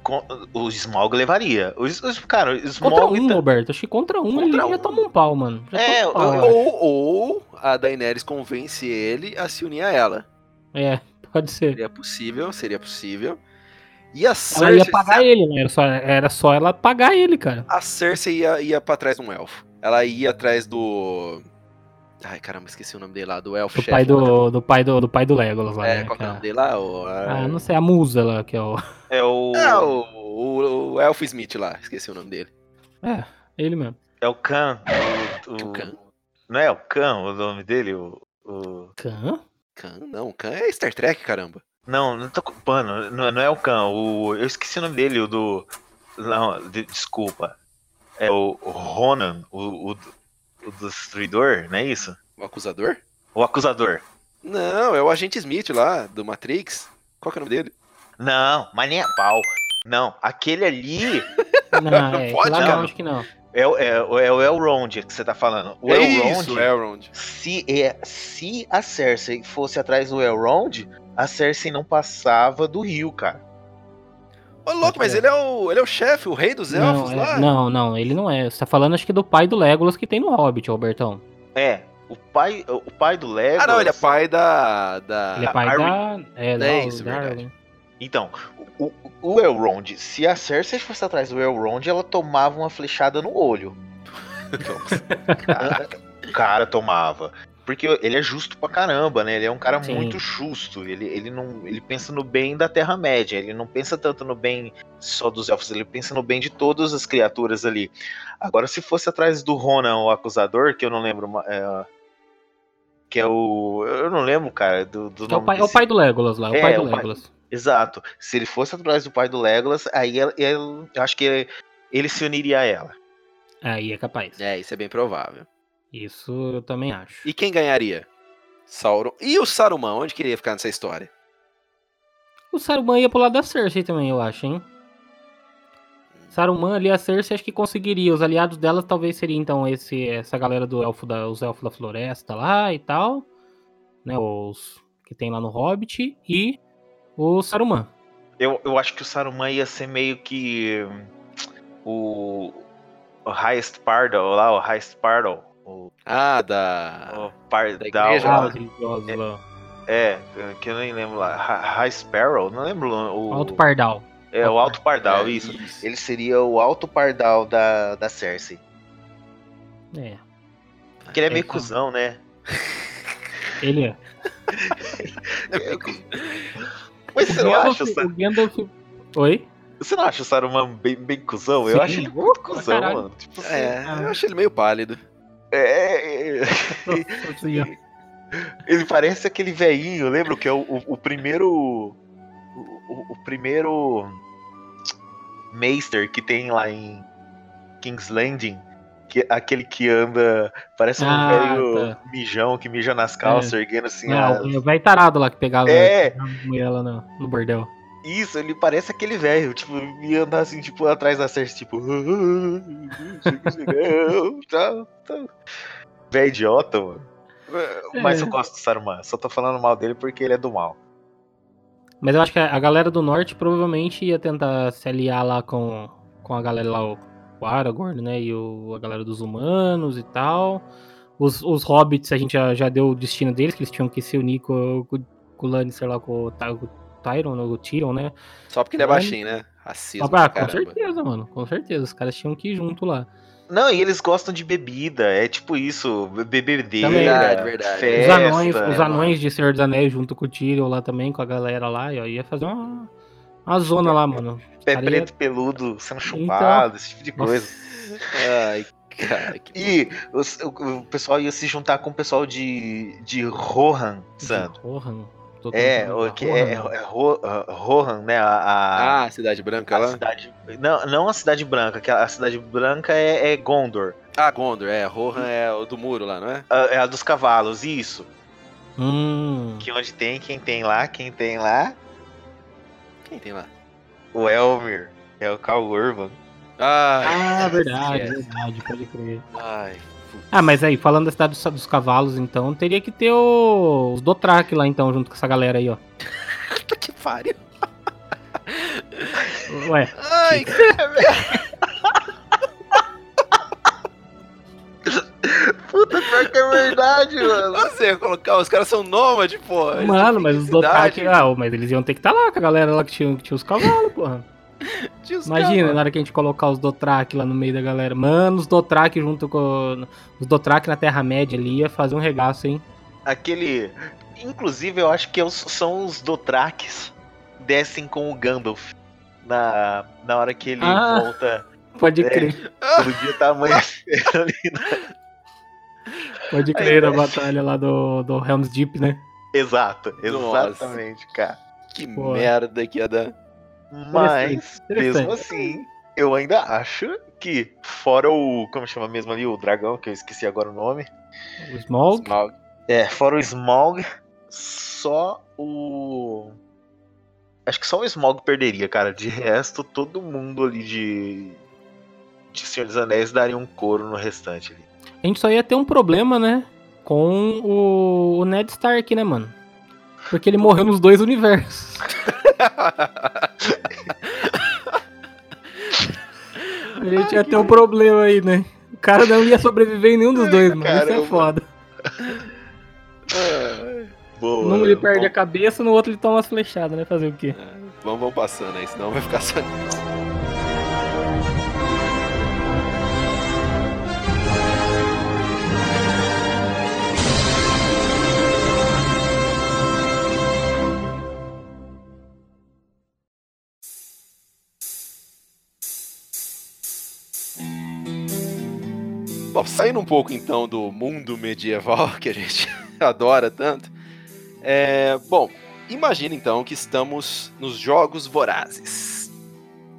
Com- o Smaug levaria. O, S- o- cara, o Contra Smaug. um, tá- Roberto. Acho que contra um Contra ele um. já toma um pau, mano. Já É, toma um pau. Ou, ou a Daenerys convence ele a se unir a ela. É, pode ser. Seria possível, seria possível. E a Ela Cersei, ia pagar ele, né? Era só, era só ela pagar ele, cara. a Cersei ia, ia pra trás de um elfo. Ela ia atrás do... Ai, caramba, esqueci o nome dele lá, do elfo Do chefe. pai do, do pai do, do pai do Legolas lá, É, né? qual que é o nome dele lá? O, Ah, não sei, a musa lá, que é o. É o. É, o, o, o Elfo Smith lá, esqueci o nome dele. É, ele mesmo. É o Khan. O, o- O Khan? Não é o Khan o nome dele? O, o- Khan? Khan? Não, Khan é Star Trek, caramba. Não, não tô culpando. Não, não é o Khan. O... Eu esqueci o nome dele, o do. Não, de- desculpa. É o o Ronan, o, o, o Destruidor, não é isso? O Acusador? O Acusador. Não, é o Agente Smith lá, do Matrix. Qual que é o nome dele? Não, mas nem a pau. Não, aquele ali Não, é, pode, lá não, acho que não. é, o- é, o- é o Elrond que você tá falando. O é Elrond, isso, Elrond. se, é, se a Cersei fosse atrás do Elrond, a Cersei não passava do rio, cara. Ô, louco, mas É. ele é o, ele é o chefe, o rei dos elfos Não, é- lá? não, não, ele não é. Você tá falando acho que do pai do Legolas que tem no Hobbit, Albertão. É, o pai, o pai do Legolas. Ah, não, ele é pai da. da... Ele é pai Arwen. da. É, É da- isso, da verdade. Então, o, o, o Elrond, se a Cersei fosse atrás do Elrond, ela tomava uma flechada no olho. Cara, tomava. Porque ele é justo pra caramba, né? Ele é um cara Sim. muito justo. Ele, ele não ele pensa no bem da Terra-média. Ele não pensa tanto no bem só dos elfos. Ele pensa no bem de todas as criaturas ali. Agora, se fosse atrás do Ronan, o acusador, que eu não lembro. é, que é o. Eu não lembro, cara, do, do é o nome pai, é o desse- pai do Legolas lá, é o É, pai do o pai- Legolas. Exato. Se ele fosse atrás do pai do Legolas, aí ele, ele- eu acho que ele se uniria a ela. Aí é capaz. É, isso é bem provável. Isso eu também acho. E quem ganharia? Sauron. E o Saruman, onde queria ficar nessa história? O Saruman ia pro lado da Cersei também, eu acho, hein? Saruman ali, a Cersei acho que conseguiria. Os aliados dela talvez seria então esse, essa galera do elfo da, os elfos da floresta lá e tal. Né, os que tem lá no Hobbit. E o Saruman. Eu, eu acho que o Saruman ia ser meio que hum, o, o Highest Pardal lá, o Highest Pardal. O, Ah, da. o Pardal. da igreja lá. lá. É, que eu nem lembro lá. Hi- High Sparrow? Não lembro o. Alto Pardal. É, o Alto Pardal, É, isso. Ele seria o Alto Pardal da, da Cersei. É, Porque ele é É, meio então. cuzão, né? ele é. Mas você não Gandalf- acha, o Gandalf... Oi? você não acha o Saruman bem, bem cuzão? Eu Sim. acho ele muito cuzão, caralho. mano. Tipo assim, É, eu acho ele meio pálido. É, é, Senhora. Ele parece aquele velhinho, lembra que é o, o, o primeiro. O, o- primeiro. Meister que tem lá em King's Landing. Que, aquele que anda. Parece um Ah, velho tá. mijão que mija nas calças, erguendo assim. Não, a- o velho tarado lá que pegava É. mulher lá no, no bordel. Isso, ele parece aquele velho, tipo, e andar assim, tipo, atrás da Cersei, tipo. tá, tá. Velho idiota, mano. Mas É. eu gosto do Saruman, só tô falando mal dele porque ele é do mal. Mas eu acho que a galera do norte provavelmente ia tentar se aliar lá com, com a galera lá, o, o Aragorn, né? E o, a galera dos humanos e tal. Os, os hobbits, a gente já, já deu o destino deles, que eles tinham que se unir com, com, com o Lannister lá, com o, com Tyron, né, o Tyrion, né? Só porque ele é baixinho, né? Racismo. Ah, com certeza, mano. Com certeza. Os caras tinham que ir junto lá. Não, e eles gostam de bebida, é tipo isso, bebedeira, Também. Verdade, verdade. Os festa. anões, os né, anões de Senhor dos Anéis junto com o Tyrion lá também, com a galera lá, e ia fazer uma, uma zona lá, mano. pé preto peludo sendo chupado, esse tipo de coisa. Ai, cara, que E os- o, o pessoal ia se juntar com o pessoal de, de Rohan, Sando. Rohan. Tô É, o que é, Rohan. é Ro- ah, Rohan, né? A, a- Ah, Cidade Branca a lá? cidade. Não, não a cidade branca, que a a cidade branca é, é Gondor. Ah, Gondor, é. Rohan é o do muro lá, não é? A- É a dos cavalos, isso. Hum. Que onde tem, quem tem lá, quem tem lá? Quem tem lá? O Elmir. É o Cal Urban. Ai, Ah, verdade, esquece. verdade, pode crer. Ai. Ah, mas aí, falando da cidade dos, dos cavalos, então, teria que ter o- os Dothraki lá, então, junto com essa galera aí, ó. Puta que pariu. Ué, Ai, Puta, pior que é verdade, mano. você ia colocar, os caras são nômades, pô. eles mano, mas os Dothraki, ah, mas eles iam ter que estar lá com a galera lá que tinha, que tinha os cavalos, porra. Imagina, na hora que a gente colocar os Dothraki lá no meio da galera. Mano, os Dothraki junto com. Os Dothraki na Terra-média ali ia fazer um regaço, hein? Aquele. Inclusive, eu acho que é os- são os Dothrakis descem com o Gandalf. Na, na hora que ele Ah. volta. Pode É. crer, Quando o dia tá amanhecendo ali. pode crer na batalha lá do, do Helm's Deep, né? Exato, Nossa. exatamente, cara. Que Pô. merda que ia dar. Mas, mesmo assim, eu ainda acho que, fora o. Como chama mesmo ali? O dragão, que eu esqueci agora o nome. O Smaug. Smaug. É, fora o Smaug, só o. Acho que só o Smaug perderia, cara. De resto, todo mundo ali de. De Senhor dos Anéis daria um couro no restante ali. A gente só ia ter um problema, né? Com o, o Ned Stark, né, mano? Porque ele morreu nos dois universos. A gente ia ter um problema aí, né? O cara não ia sobreviver em nenhum dos dois, mano. Isso é Caramba. foda. Boa, Num ele perde a cabeça, no outro ele toma umas flechadas, né? Fazer o quê? Vamos, vamos passando aí, senão vai ficar só Bom, saindo um pouco então do mundo medieval que a gente adora tanto. É, bom, imagina então que estamos nos Jogos Vorazes.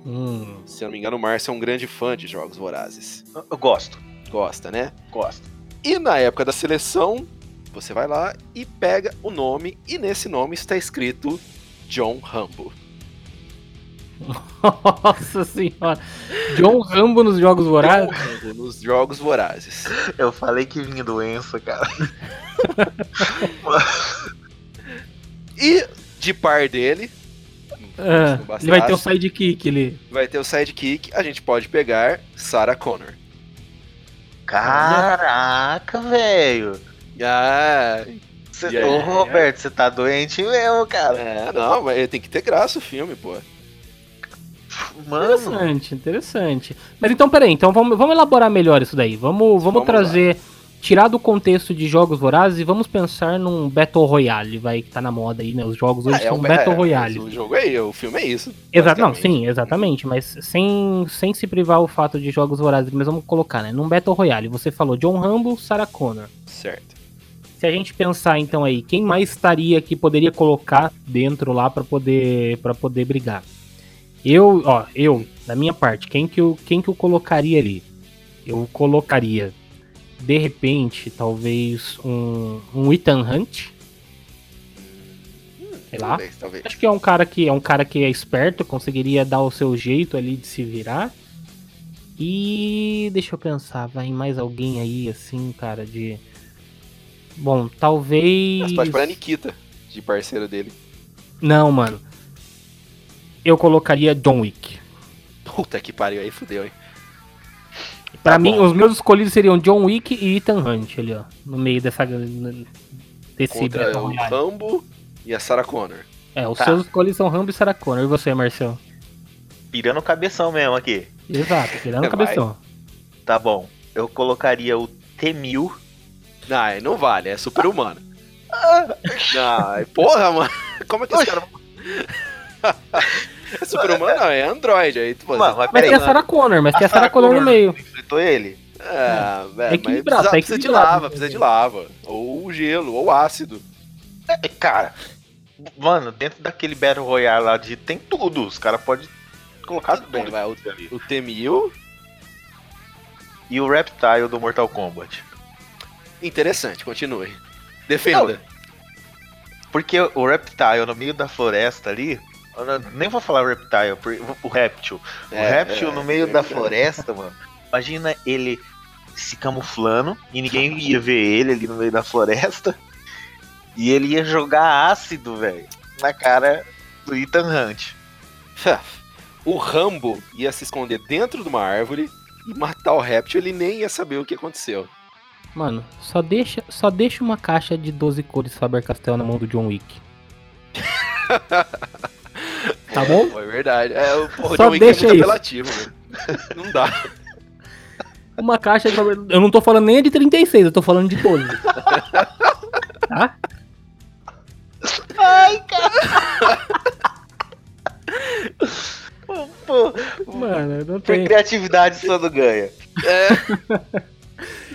Hum. Se eu não me engano, o Márcio é um grande fã de Jogos Vorazes. Eu gosto, Gosta, né? gosto. E na época da seleção, você vai lá e pega o nome, e nesse nome está escrito John Rambo. Nossa senhora. John Rambo nos Jogos Vorazes? Rambo nos Jogos Vorazes. Eu falei que vinha doença, cara. E de par dele, Ah, ele vai ter o sidekick, ele. vai ter o sidekick, a gente pode pegar Sarah Connor. Caraca, velho. Ah, Cê-? Ô, Roberto, você tá doente mesmo, cara. é, não, mas tem que ter graça o filme, pô. Mano, Interessante, interessante. Mas então, peraí, então vamos, vamos elaborar melhor isso daí. Vamos, vamos, Vamos trazer, tirar do contexto de jogos vorazes e vamos pensar num Battle Royale, vai, que tá na moda aí, né? Os jogos hoje Ah, é são um- Battle é, Royale. O jogo é o filme é isso. Exato, não, sim, exatamente, mas sem, sem se privar o fato de jogos vorazes, mas vamos colocar, né? Num Battle Royale, você falou John Rambo, Sarah Connor. Certo. Se a gente pensar então aí, quem mais estaria que poderia colocar dentro lá pra poder para poder brigar? Eu, ó, eu, da minha parte, quem que eu, quem que eu colocaria ali? Eu colocaria de repente, talvez um um Ethan Hunt. Sei lá. Talvez, talvez. Acho que é um cara que é um cara que é esperto, conseguiria dar o seu jeito ali de se virar. E deixa eu pensar, vai mais alguém aí assim, cara, de Bom, talvez Você pode pôr a Nikita, de parceiro dele. Não, mano. Eu colocaria John Wick. Puta que pariu, aí fudeu, hein? Pra Tá mim, bom. os meus escolhidos seriam John Wick e Ethan Hunt ali, ó, no meio dessa desse Contra o. Rambo e a Sarah Connor. É, os Tá. seus escolhidos são Rambo e Sarah Connor. E você, Marcel? pirando o cabeção mesmo aqui. Exato, tirando Vai. o cabeção. Tá bom. Eu colocaria o T-1000. Não, não vale, é super humano. Não, aí, porra, mano. Como é que esse cara. é super humano? Não, é Android. Aí, tu Mano, mas Mas peraí. tem a Sarah Connor, mas tem a Sarah Connor no meio. Enfrentou ele? É, velho, mas equilibrado, precisa, tá precisa de lava, precisa de lava. Ou gelo, ou ácido. É, cara, mano, dentro daquele Battle Royale lá de tem tudo. Os caras podem colocar Tudo bem, tudo vai, ali. O T-1000, E o Reptile do Mortal Kombat. interessante, continue. Defenda. Porque o Reptile no meio da floresta ali. Eu Nem vou falar o Reptile, por- o Réptil. O É, Réptil é, no meio é da floresta, mano. Imagina ele se camuflando e ninguém ia ver ele ali no meio da floresta. E ele ia jogar ácido, velho, na cara do Ethan Hunt. O Rambo ia se esconder dentro de uma árvore e matar o réptil, ele nem ia saber o que aconteceu. Mano, só deixa, só deixa uma caixa de 12 cores Faber-Castell na mão do John Wick. Tá bom? É verdade. É, o porra, Só John Wick é deixa muito isso. apelativo, velho. Não dá. Uma caixa de. Eu não tô falando nem a de 36, eu tô falando de 12. tá? Pô, pô, Mano, não tem. criatividade só não ganha.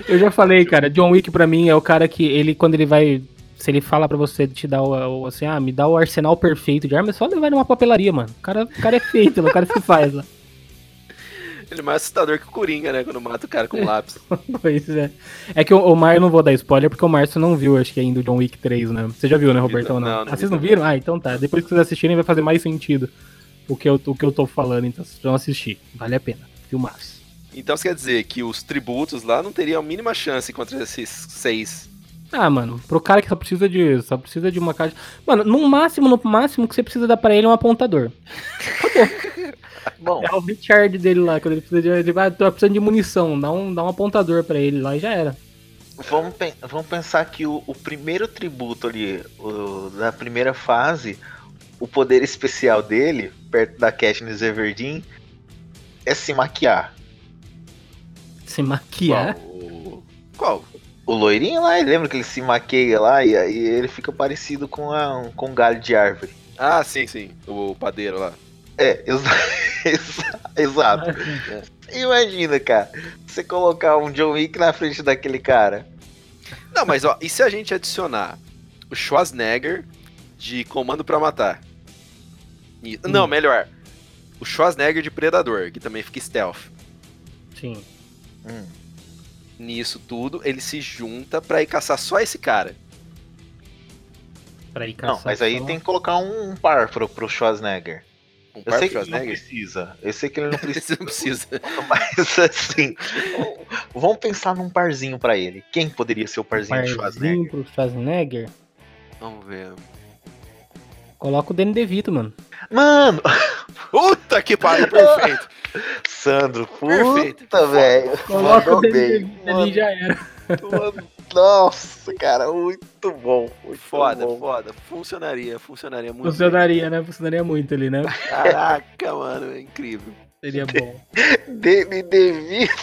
Eu já falei, cara, John Wick pra mim é o cara que ele, quando ele vai. Se ele fala pra você te dar o, o- assim, ah, me dá o arsenal perfeito de arma, é só levar numa papelaria, mano. O cara, o cara é feito, o cara se faz lá. Ele é mais assustador que o Coringa, né? Quando mata o cara com lápis. Pois é. É que o, o Mar, eu não vou dar spoiler, porque o Márcio não viu, acho que ainda o John Wick 3, né? Você já viu, né, Robertão? Não, Não, não ah, vocês não viram? Ah, então tá. Depois que vocês assistirem vai fazer mais sentido o que eu, o que eu tô falando, então vocês vão assistir. Vale a pena. Filmaço. Então isso quer dizer que os tributos lá não teriam a mínima chance contra esses seis Ah, mano, pro cara que só precisa de. Só precisa de uma caixa. Mano, no máximo, no máximo que você precisa dar pra ele é um apontador. Bom, É o Richard dele lá, quando ele precisa de. Ele vai, tô precisando de munição, dá um, dá um apontador pra ele lá e já era. vamos, pen- vamos pensar que o, o primeiro tributo ali, o, da primeira fase, o poder especial dele, perto da Katniss Everdeen, é se maquiar. Se maquiar. Qual? Qual? O loirinho lá, lembra que ele se maqueia lá e aí ele fica parecido com, a, com um galho de árvore. Ah, sim, sim. O padeiro lá. É, exa exa- exato. Imagina, cara, você colocar um John Wick na frente daquele cara. Não, mas ó, e se a gente adicionar o Schwarzenegger de Comando pra Matar? E- Não, melhor. O Schwarzenegger de Predador, que também fica stealth. Sim. Hum, Nisso tudo, ele se junta pra ir caçar só esse cara. Pra ir caçar. Não, mas aí só- tem que colocar um, um par pro, pro Schwarzenegger. Um Eu par sei que ele não Schwarzenegger? precisa. Eu sei que ele não precisa, não precisa. mas assim. Vamos pensar num parzinho pra ele. Quem poderia ser o parzinho do Schwarzenegger? Parzinho pro Schwarzenegger. Vamos ver. Coloca o Danny DeVito, mano. Mano, Puta que pariu, perfeito. Sandro, Perfeito. puta, velho. Coloca o Danny bem. DeVito ali já era. Mano, Nossa, cara, muito bom. Muito Foda, bom. foda. Funcionaria, funcionaria muito. Funcionaria, né? Funcionaria muito ali, né? bem. Caraca, mano, é incrível. Seria bom. Danny DeVito.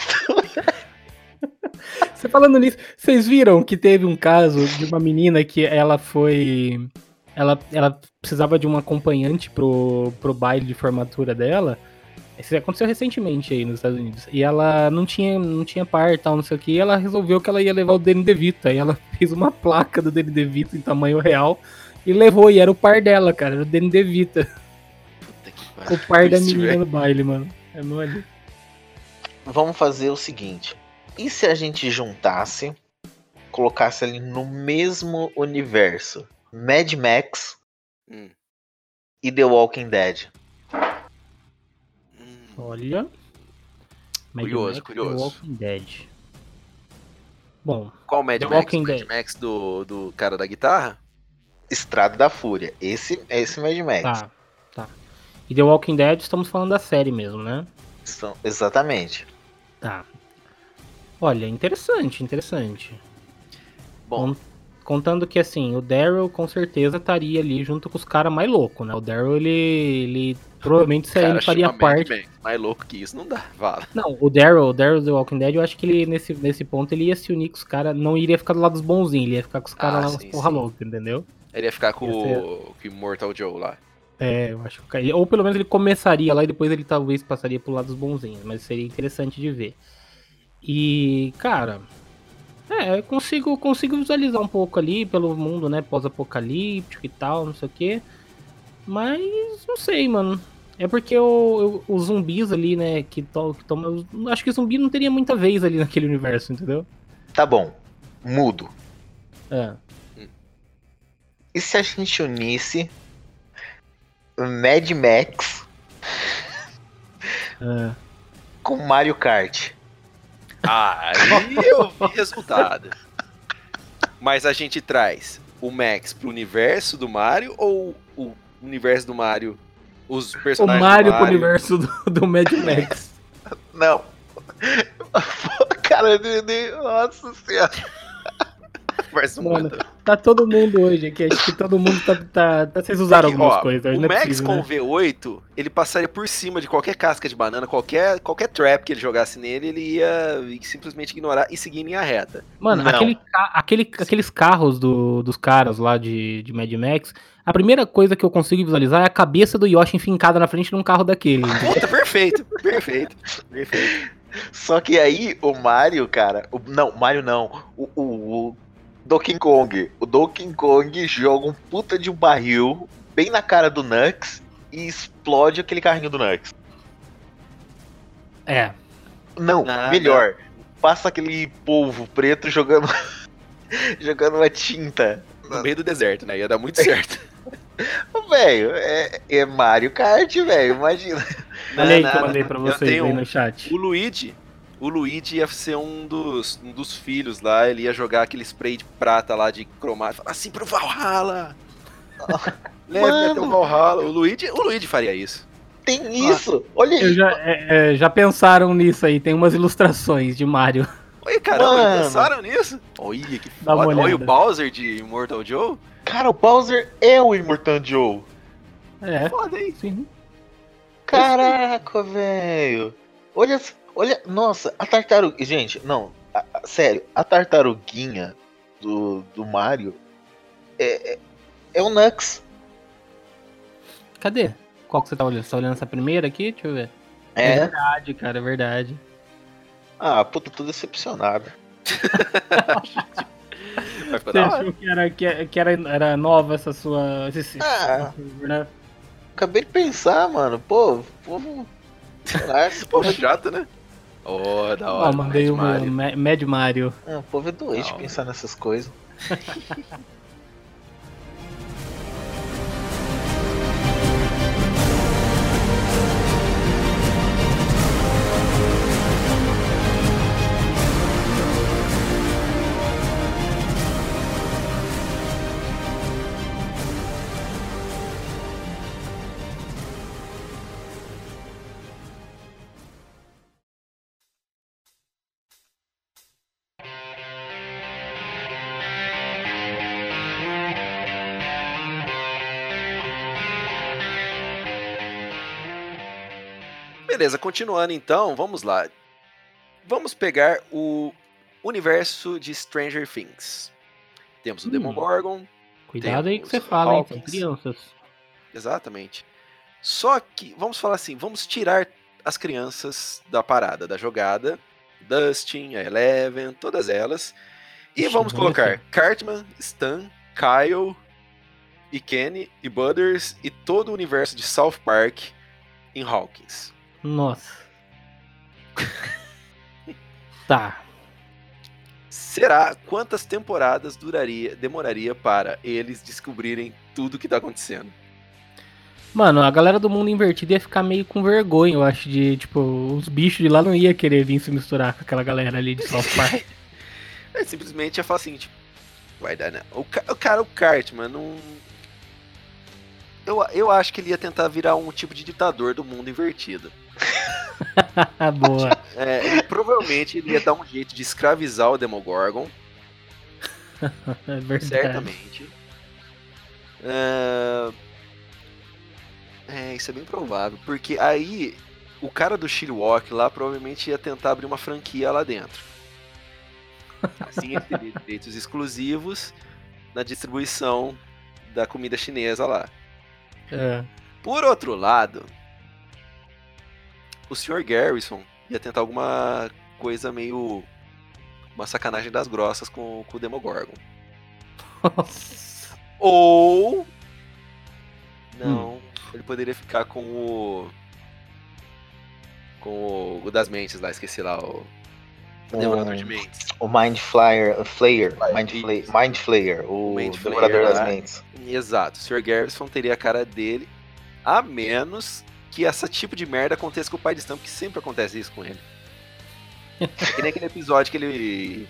Você falando nisso, vocês viram que teve um caso de uma menina que ela foi. Ela, ela precisava de um acompanhante pro, pro baile de formatura dela. Isso aconteceu recentemente aí nos Estados Unidos. E ela não tinha, não tinha par e tal, não sei o que. E ela resolveu que ela ia levar o Danny DeVito. Aí ela fez uma placa do Danny DeVito em tamanho real e levou. E era o par dela, cara. Era o Danny DeVito. Puta que pariu. O par da menina velho. no baile, mano. É mole. Vamos fazer o seguinte. E se a gente juntasse, colocasse ali no mesmo universo Mad Max Hum, e The Walking Dead? Olha. Mad Curioso, Max, curioso. The Walking Dead. Bom, Qual Mad The Max? Walking Mad Dead. Max do, do cara da guitarra? Estrada da Fúria. Esse é esse Mad Max. tá, tá. E The Walking Dead, estamos falando da série mesmo, né? São- exatamente. Tá. Olha, interessante, interessante. Bom, Con- Contando que, assim, o Daryl com certeza estaria ali junto com os caras mais loucos, né? O Daryl, ele, ele provavelmente cara, ele faria parte... Max. Mais louco que isso não dá, vala. Não, o Daryl, o Daryl do The Walking Dead, eu acho que ele, nesse, nesse ponto, ele ia se unir com os caras, não iria ficar do lado dos bonzinhos, ele ia ficar com os caras Ah, lá, sim, porra louca, entendeu? Ele ia ficar com Ia o com o Immortal Joe lá. É, eu acho que. Ou pelo menos ele começaria lá e depois ele talvez passaria pro lado dos bonzinhos, mas seria interessante de ver. E, cara. É, eu consigo, consigo visualizar um pouco ali pelo mundo, né? Pós-apocalíptico e tal, não sei o quê. Mas não sei, mano. É porque o- o- os zumbis ali, né, que, to, que tomam. Acho que zumbi não teria muita vez ali naquele universo, entendeu? Tá bom. Mudo. É. E se a gente unisse Mad Max é. com Mario Kart? Ah, aí eu vi resultado. Mas a gente traz o Max pro universo do Mario ou o universo do Mario? Os O personagens Mario do pro Mario? universo do, do Mad Max. Não. Cara, nossa senhora. Mano. Tá todo mundo hoje aqui, acho que todo mundo tá. tá, tá- vocês usaram Aqui, algumas ó, coisas, O não é Max possível, com né? V8, ele passaria por cima de qualquer casca de banana, qualquer, qualquer trap que ele jogasse nele, ele ia simplesmente ignorar e seguir em linha reta. Mano, Não. aquele, aquele, aqueles carros do, dos caras lá de, de Mad Max, a primeira coisa que eu consigo visualizar é a cabeça do Yoshi enfincada na frente de um carro daquele. Puta, perfeito, perfeito, perfeito. Só que aí o Mario, cara. o- não, Mario não. O, o, o Donkey Kong. O Donkey Kong joga um puta de um barril bem na cara do Nux e explode aquele carrinho do Nux. É. Não, Ah, melhor. Passa aquele polvo preto jogando. jogando uma tinta. No meio do deserto, né? Ia dar muito certo. Velho, é, é Mario Kart, velho. Imagina. Olha aí que eu mandei pra vocês tenho aí no chat. O Luigi, o Luigi ia ser um dos, um dos filhos lá, ele ia jogar aquele spray de prata lá de cromático, falar assim pro Valhalla. Leve até o Valhalla. O Luigi, o Luigi faria isso. Tem isso! Olha Eu aí! já, é, é, já pensaram nisso aí, tem umas ilustrações de Mario. Oi, caramba, Mano. pensaram nisso? Olha que foda. Olha o. Bowser de Mortal Joe. Cara, o Bowser é o Immortan Joe. É, Foda, hein? sim. Caraca, velho. Olha, olha, nossa, a tartaruga. Gente, não, a- a- sério, a tartaruguinha do, do Mario é, é, é o Nux. Cadê? Qual que você tá olhando? Você tá olhando essa primeira aqui? Deixa eu ver. É. verdade, cara, é verdade. Ah, puta, tô decepcionado. Você achou que era, que, que era, era nova essa sua. Esse, Ah. né? Acabei de pensar, mano. Pô, povo. Pô, povo, é, chato, né? Ó, da Ó, hora. mandei Mad o Mario. Ma- Mad Mario. ah, o povo é doente pensar nessas coisas. Beleza, continuando então, vamos lá. Vamos pegar o universo de Stranger Things. Temos o Hum. Demogorgon, Cuidado aí que você fala, hein? São Hawkins. crianças. exatamente. Só que, vamos falar assim, vamos tirar as crianças da parada, da jogada. Dustin, a Eleven, todas elas. E Ixi, vamos vamos colocar Cartman, Stan, Kyle, e Kenny, e Butters, e todo o universo de South Park em Hawkins. Nossa. tá. Será quantas temporadas duraria, demoraria para eles descobrirem tudo que tá acontecendo? Mano, a galera do mundo invertido ia ficar meio com vergonha, eu acho, de, tipo, os bichos de lá não ia querer vir se misturar com aquela galera ali de South Park. É simplesmente ia falar assim, tipo, vai dar não. O, ca- o cara, o Cartman, não. Eu, eu acho que ele ia tentar virar um tipo de ditador do mundo invertido. Boa. É, ele provavelmente ele ia dar um jeito de escravizar o Demogorgon, É verdade. certamente. É... é, isso é bem provável, porque aí o cara do Chilwalk lá provavelmente ia tentar abrir uma franquia lá dentro. Assim ele teria direitos exclusivos na distribuição da comida chinesa lá. É. Por outro lado, o Sr. Garrison ia tentar alguma coisa meio. uma sacanagem das grossas com, com o Demogorgon. Nossa. Ou. Não, ele poderia ficar com o. com o, o das mentes lá, esqueci lá, o. O Devorador de Mentes. O Mind Flyer, Flayer, Flayer, Mind. Flayer, Mind Flayer, o Mind Flayer, Devorador das né? Mentes. Exato, o Sr. Garrison teria a cara dele, a menos que esse tipo de merda aconteça com o pai de Stamp, que sempre acontece isso com ele. que nem aquele episódio que ele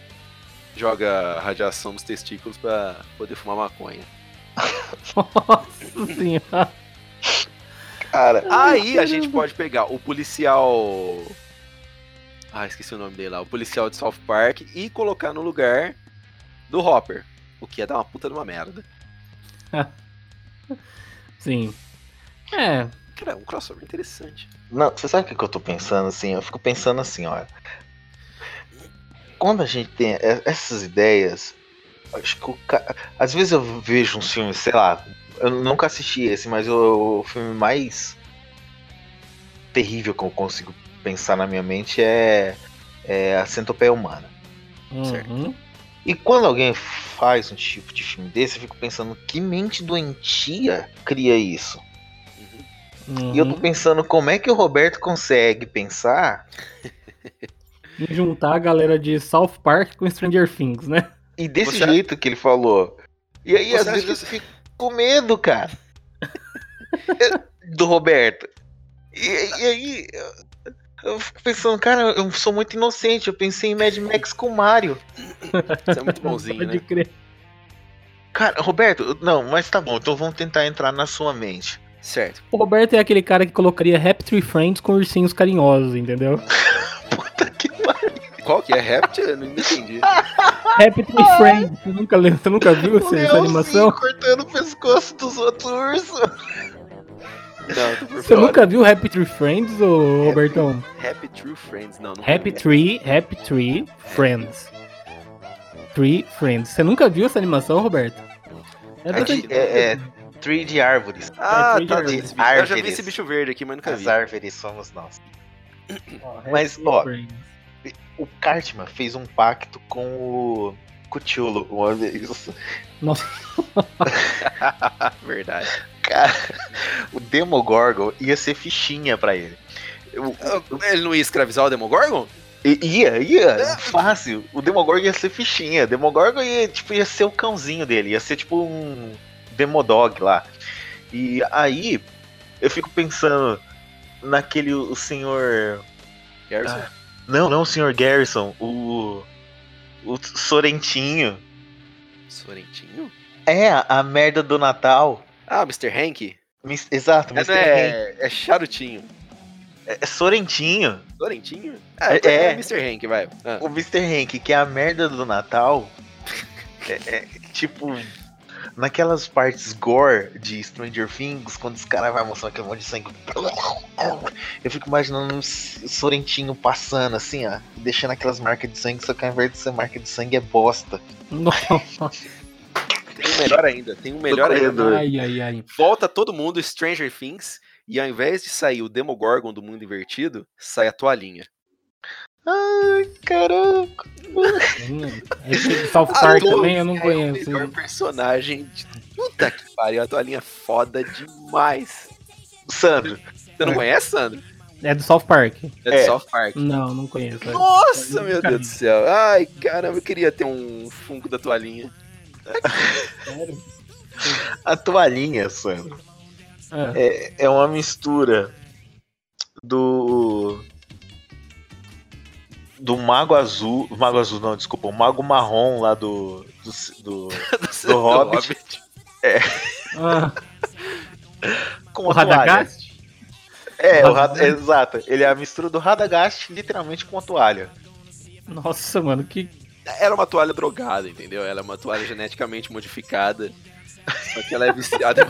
joga radiação nos testículos pra poder fumar maconha. Nossa senhora. Cara, Aí a gente pode pegar o policial. Ah, esqueci o nome dele lá. O policial de South Park e colocar no lugar do Hopper. O que ia dar uma puta de uma merda. Sim. É. Cara, um crossover interessante. Não, você sabe o que eu tô pensando assim? Eu fico pensando assim, olha. Quando a gente tem essas ideias, acho que o ca... às vezes eu vejo uns filmes, sei lá, eu nunca assisti esse, mas o filme mais terrível que eu consigo pensar na minha mente é, é a Centopeia Humana. Certo. Uhum. E quando alguém faz um tipo de filme desse, eu fico pensando que mente doentia cria isso. Uhum. E eu tô pensando como é que o Roberto consegue pensar E juntar a galera de South Park com Stranger Things, né? E desse Você- jeito que ele falou. E aí, Você às vezes, que- eu fico com medo, cara. É, Do Roberto. E, e aí. Eu fico pensando, cara, eu sou muito inocente. Eu pensei em Mad Max com Mario. Você é muito bonzinho, Pode né? crer. Cara, Roberto, não, mas tá bom, então vamos tentar entrar na sua mente. Certo. O Roberto é aquele cara que colocaria Happy Tree Friends com ursinhos carinhosos, entendeu? Puta que pariu. Qual que é Rapt? Eu não entendi. Happy Tree Friends. Você nunca, você nunca viu essa, essa animação? cortando o pescoço dos outros ursos. Não, Você fora. nunca viu Happy Tree Friends, ô Robertão? Happy True Friends, não. não Happy Tree, Happy Tree Friends. Tree Friends. Você nunca viu essa animação, Roberto? É É, de- é, é tree de árvores. Ah, É, tá. Tree esse bicho. Eu de já vi árvores. esse bicho verde aqui, mas nunca As vi. árvores somos nós. Happy Mas, Tree ó, Friends. O Cartman fez um pacto com o Cthulhu uma vez. Nossa, Verdade. Cara, o Demogorgon ia ser fichinha pra ele. O- Ele não ia escravizar o Demogorgon? Ia, ia, fácil. O Demogorgon ia ser fichinha. O Demogorgon ia, tipo, ia ser o cãozinho dele, ia ser tipo um Demodog lá. E aí, eu fico pensando naquele, o senhor. Garrison? Não, não o senhor Garrison, o. O Sorentinho. Sorentinho? É, a merda do Natal. Ah, Mr. Hank? Mis- Exato, É, Mr. não Hank. é, é Charutinho. É, é Sorentinho. Sorentinho? Ah, É, é, é. Mr. Hank, vai. Ah. O Mr. Hank, que é a merda do Natal. é, é, tipo. Naquelas partes gore de Stranger Things, quando os caras vão mostrar aquele monte de sangue. Eu fico imaginando o Sorentinho passando assim, ó. Deixando aquelas marcas de sangue, só que ao invés de ser marca de sangue é bosta. nossa. Tem um melhor ainda, tem um melhor ainda. Ai, ai, ai. Volta todo mundo Stranger Things e ao invés de sair o Demogorgon do mundo invertido, sai a toalhinha. Ai, caramba. Esse de South Ah, Park tô- também eu não É o conheço. melhor personagem de puta que pariu, a toalhinha foda demais. Sandro, Você não conhece, Sandro? É do South Park? É do É. South Park. Não, não conheço. é. Nossa, meu Deus do céu. Ai, caramba, eu queria ter um funko da toalhinha. Sério? a toalhinha, Sandro, Ah, é, é uma mistura do. Do Mago Azul. Mago Azul, não, desculpa. O Mago Marrom lá do. Do, do Do, Hobbit. ah, com o a toalha. Radagast? É, o Radagast. Rad- exato. Ele é a mistura do Radagast literalmente com a toalha. Nossa, mano, que. Ela é uma toalha drogada, entendeu? Ela é uma toalha geneticamente modificada. Só que ela é viciada em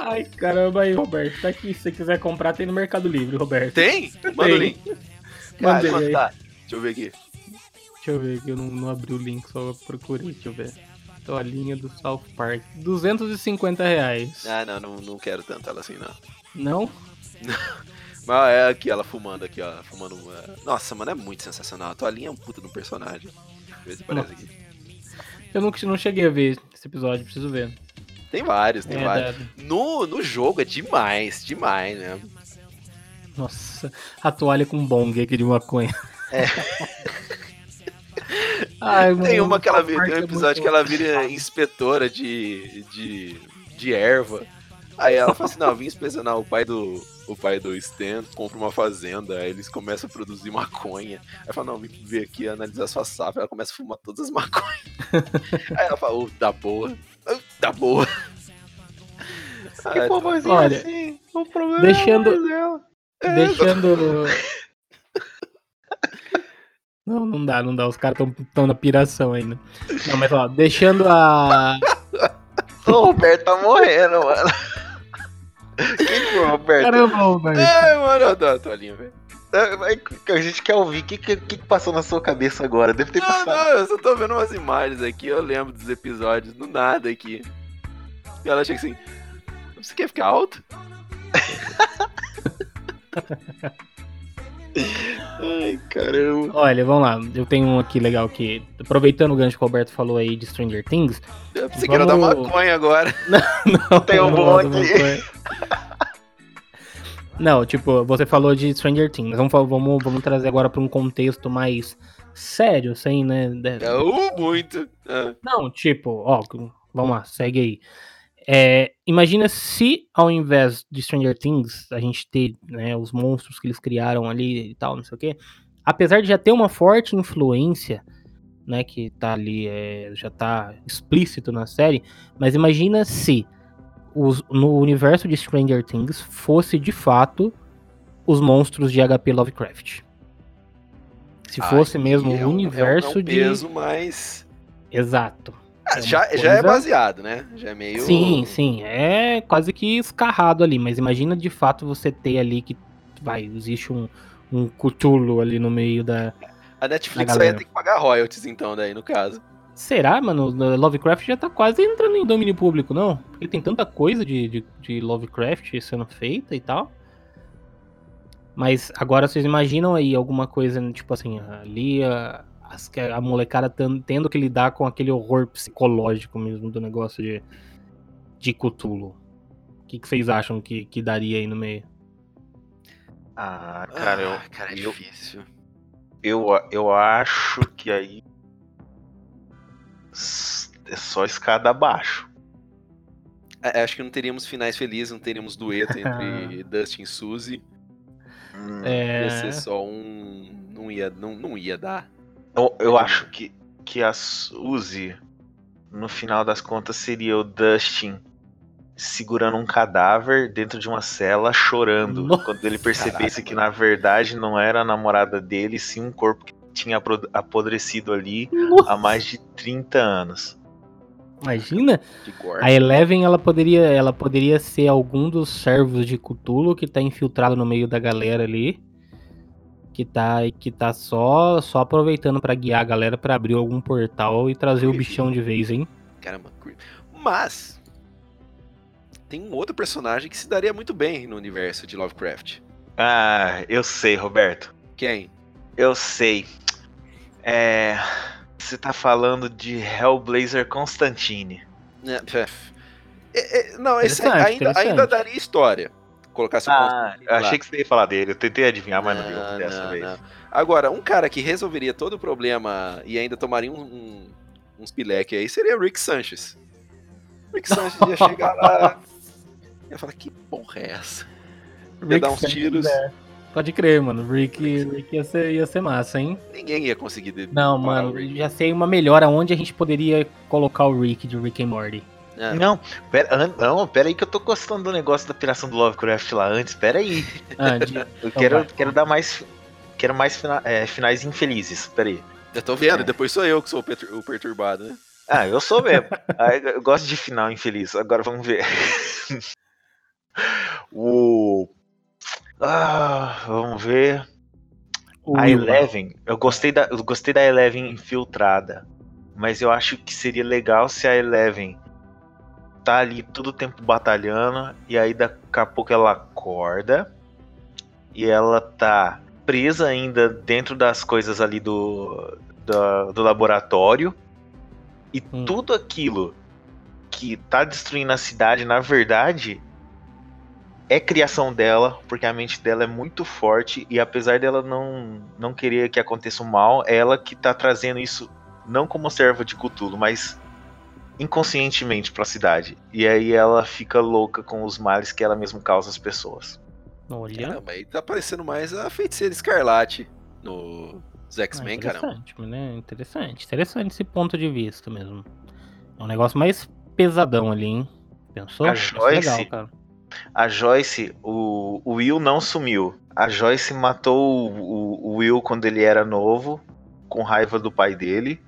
Ai, caramba aí, Roberto. Tá aqui. Se você quiser comprar, tem no Mercado Livre, Roberto. Tem? Manda o link. Vai, Mandei tá? Deixa eu ver aqui. Deixa eu ver aqui, eu não, não abri o link, só procurei, deixa eu ver. Toalhinha do South Park. 250 reais. Ah, não, não, não quero tanto ela assim, não. Não? Mas é aqui, ela fumando aqui, ó. Fumando uma... Nossa, mano, é muito sensacional. A toalhinha é um puta de um personagem. Aparece aqui. Eu não, não cheguei a ver esse episódio, preciso ver. Tem vários, tem É, vários. No, no jogo é demais, demais, né? Nossa, a toalha com bong aqui de maconha. É. Ai, Tem uma que ela vira, tem um é episódio muito- que ela vira inspetora de, de, de erva. Aí ela fala assim, não, eu vim inspecionar o pai do. O pai do Stan compra uma fazenda, aí eles começam a produzir maconha. Aí fala, não, vim ver aqui analisar sua safra. Ela começa a fumar todas as maconhas. aí ela fala, ô, dá boa. "Ô, Dá boa. Que Ah, Olha, assim. O problema deixando- é o dela. Deixando. Não, não dá, não dá. Os caras estão na piração ainda. Não, mas ó, deixando a. O Roberto tá morrendo, mano. Quem foi o Roberto? Caramba, Roberto. Ai, mano, eu adoro a toalhinha, velho. É, A gente quer ouvir. O que, que, que passou na sua cabeça agora? Deve ter Não, passado. não, eu só tô vendo umas imagens aqui, eu lembro dos episódios, do nada aqui. E ela chega assim, você quer ficar alto? Ai, caramba. Olha, vamos lá. Eu tenho um aqui legal que. Aproveitando o gancho que o Roberto falou aí de Stranger Things. Você quer dar Vamos- maconha agora? Não, Tem um eu não Não, tipo, você falou de Stranger Things. Vamos, vamos, vamos trazer agora para um contexto mais sério, assim, né? de- Uh, muito. Ah, Não, tipo, ó, vamos lá, segue aí. É, imagina se ao invés de Stranger Things a gente ter né, os monstros que eles criaram ali e tal, não sei o quê, apesar de já ter uma forte influência, né, que tá ali, é, já tá explícito na série, mas imagina se os, no universo de Stranger Things fosse de fato os monstros de HP Lovecraft. Se fosse Aí mesmo é o um- universo é um, é um de. peso mais. Exato. Ah, É já, já é coisa- baseado, né? Já é meio. Sim, sim. É quase que escarrado ali, mas imagina de fato você ter ali que vai, existe um, um Cthulhu ali no meio da. A Netflix ia galera. ter que pagar royalties, então, daí, no caso. Será, mano? O Lovecraft já tá quase entrando em domínio público, não? Porque tem tanta coisa de, de, de Lovecraft sendo feita e tal. Mas agora vocês imaginam aí alguma coisa, tipo assim, ali a, as- a molecada tendo que lidar com aquele horror psicológico mesmo do negócio de, de Cthulhu. O que, que vocês acham que, que daria aí no meio? Ah, cara, eu, Ah, cara, é eu- difícil. eu, eu acho que aí. É só escada abaixo. É, acho que não teríamos finais felizes, não teríamos dueto entre Dustin e Suzy. Hum, É, Ia ser só um. Não ia, não, não ia dar. Eu, eu acho que, que a Suzy, no final das contas, seria o Dustin segurando um cadáver dentro de uma cela, chorando. Nossa, quando ele percebesse caraca, que, na verdade, não era a namorada dele, sim um corpo que tinha apodrecido ali Nossa, há mais de 30 anos. imagina? A Eleven, ela poderia, ela poderia ser algum dos servos de Cthulhu que tá infiltrado no meio da galera ali. Que tá, que tá só, só aproveitando pra guiar a galera pra abrir algum portal e trazer o bichão de vez, hein? Caramba. Mas. Tem um outro personagem que se daria muito bem no universo de Lovecraft. Ah, eu sei, Roberto. Quem? Eu sei. É. Você tá falando de Hellblazer Constantine. É, é, é, não, esse ainda, ainda daria história. Colocasse o Ah, lá. achei que você ia falar dele. Eu tentei adivinhar, mas não, Não, deu dessa não, vez. não. Agora, um cara que resolveria todo o problema e ainda tomaria um, um, uns pileque aí seria o Rick Sanchez. Rick Sanchez ia chegar lá. Ia falar, que porra é essa? Ia dar uns Sanchez, tiros. é. Pode crer, mano. Rick, Rick ia, ser, ia ser massa, hein? Ninguém ia conseguir. de- Não, mano, já sei uma melhor aonde a gente poderia colocar o Rick de Rick and Morty. É. Não, pera, an- não, pera aí que eu tô gostando do negócio da piração do Lovecraft lá antes. Pera aí. Ah, de- Eu quero, vai. quero dar mais. Quero mais fina- é, finais infelizes. Pera aí. Eu tô vendo, É. depois sou eu que sou o, pertur- o perturbado, né? Ah, eu sou mesmo. Ah, eu gosto de final infeliz. Agora vamos ver. o. Ah, vamos ver. A Eleven, eu gostei da, eu gostei da Eleven infiltrada, mas eu acho que seria legal se a Eleven tá ali todo o tempo batalhando e aí daqui a pouco ela acorda e ela tá presa ainda dentro das coisas ali do, da- do laboratório e Hum. tudo aquilo que tá destruindo a cidade, na verdade, é criação dela, porque a mente dela é muito forte e apesar dela não, não querer que aconteça o mal, é ela que tá trazendo isso não como serva de Cthulhu, mas inconscientemente pra cidade. E aí ela fica louca com os males que ela mesma causa às pessoas. Olha. Caramba, aí tá parecendo mais a feiticeira escarlate no Ah, X-Men, caramba. interessante, né? Interessante. Interessante esse ponto de vista mesmo. É um negócio mais pesadão ali, hein? Pensou? A Joyce- legal, cara. A Joyce, o, o Will não sumiu. A Joyce matou o, o- o Will quando ele era novo, com raiva do pai dele.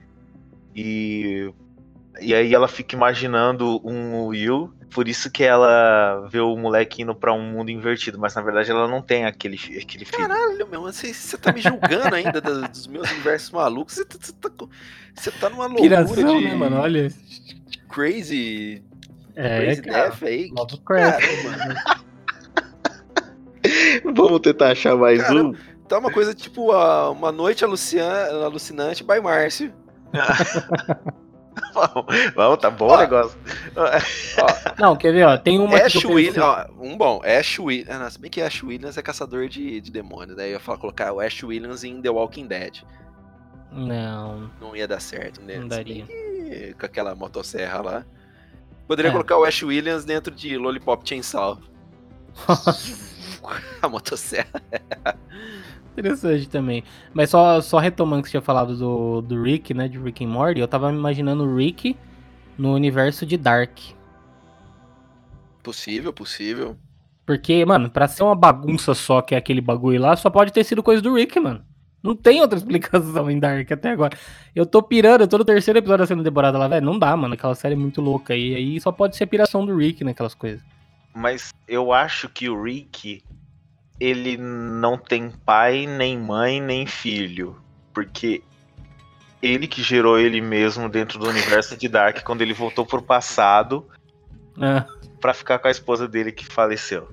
E, e aí ela fica imaginando um Will. Por isso que ela vê o moleque indo pra um mundo invertido. Mas na verdade ela não tem aquele, aquele filho. Caralho, meu, você, você tá me julgando ainda da- dos meus universos malucos. Você tá, você tá, você tá numa loucura Piração, de né, mano? Olha. crazy, É, crazy cara. death aí. Lovecraft. Caramba. Vamos tentar achar mais Caramba. um. Tá uma coisa tipo a- uma noite alucian- alucinante by Márcio. Vamos, vamos, tá bom Ó, o negócio. Não, quer ver, ó? Tem uma Ash que Williams, pensei- ó, um bom, Ash Williams. Ah, se bem que Ash Williams é caçador de, de demônios, daí eu ia falar, colocar o Ash Williams em The Walking Dead. Não, Não ia dar certo, né? Não daria. com aquela motosserra lá. Poderia É. colocar o Ash Williams dentro de Lollipop Chainsaw. A motosserra. Interessante também. Mas só, só retomando que você tinha falado do, do Rick, né? De Rick and Morty, eu tava me imaginando o Rick no universo de Dark. Possível, possível. Porque, mano, pra ser uma bagunça só que é aquele bagulho lá, só pode ter sido coisa do Rick, mano. Não tem outra explicação em Dark até agora. Eu tô pirando, eu tô no terceiro episódio da segunda temporada lá, velho. Não dá, mano. Aquela série é muito louca. E aí só pode ser piração do Rick naquelas coisas. Mas eu acho que o Rick, ele não tem pai, nem mãe, nem filho. Porque ele que gerou ele mesmo dentro do universo de Dark quando ele voltou pro passado Ah, pra ficar com a esposa dele que faleceu.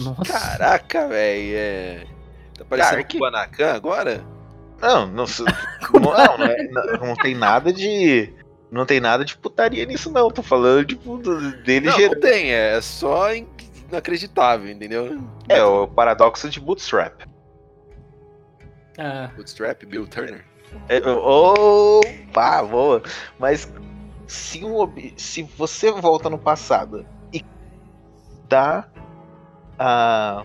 nossa. Caraca, velho. É... Tá parecendo Dark. o Guanacan agora? Não, não, não, não, não, é- não- não tem nada de. Não tem nada de putaria nisso, não. Tô falando, tipo, do- dele Não, não gerando. tem, é só in- inacreditável, entendeu? É o paradoxo de Bootstrap. Ah, Bootstrap, Bill Turner. É, Opa, boa. Mas se, um se você volta no passado e dá a,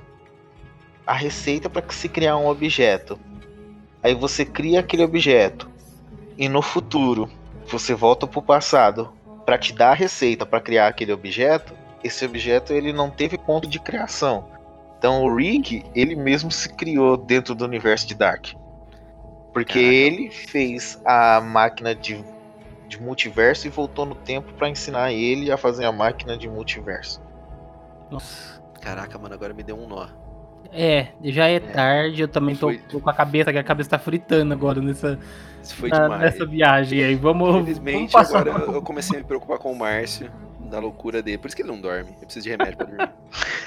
a receita para se criar um objeto, aí você cria aquele objeto e no futuro você volta pro passado para te dar a receita para criar aquele objeto, esse objeto ele não teve ponto de criação. Então o Rick, ele mesmo se criou dentro do universo de Dark. Porque Caraca. ele fez a máquina de, de multiverso e voltou no tempo para ensinar ele a fazer a máquina de multiverso. nossa. Caraca, mano, agora me deu um nó. É, já é tarde, eu também tô, tô com a cabeça, que a cabeça tá fritando agora nessa, Isso foi na- nessa viagem aí. Vamos, vamos Infelizmente, passar. agora eu eu comecei a me preocupar com o Márcio, da loucura dele. Por isso que ele não dorme. Eu preciso de remédio pra dormir.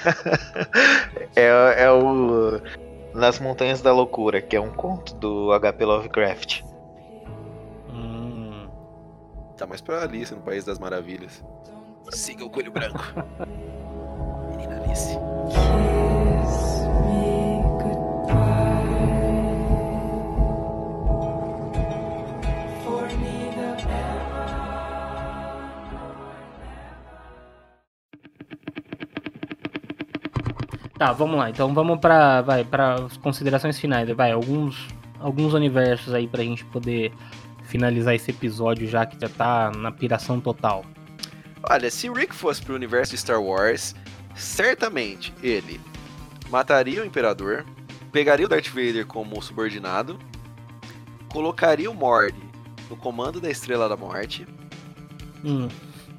É, é o Nas Montanhas da Loucura, que é um conto do HP Lovecraft. Hum, Tá mais pra Alice, no País das Maravilhas. Siga o Coelho Branco. Menina Alice. Tá, vamos lá. Então vamos pra, vai, as considerações finais. Vai, alguns, alguns universos aí pra gente poder finalizar esse episódio já que já tá na piração total. Olha, se o Rick fosse pro universo Star Wars, certamente ele mataria o Imperador, pegaria o Darth Vader como subordinado, colocaria o Morty no comando da Estrela da Morte, Hum,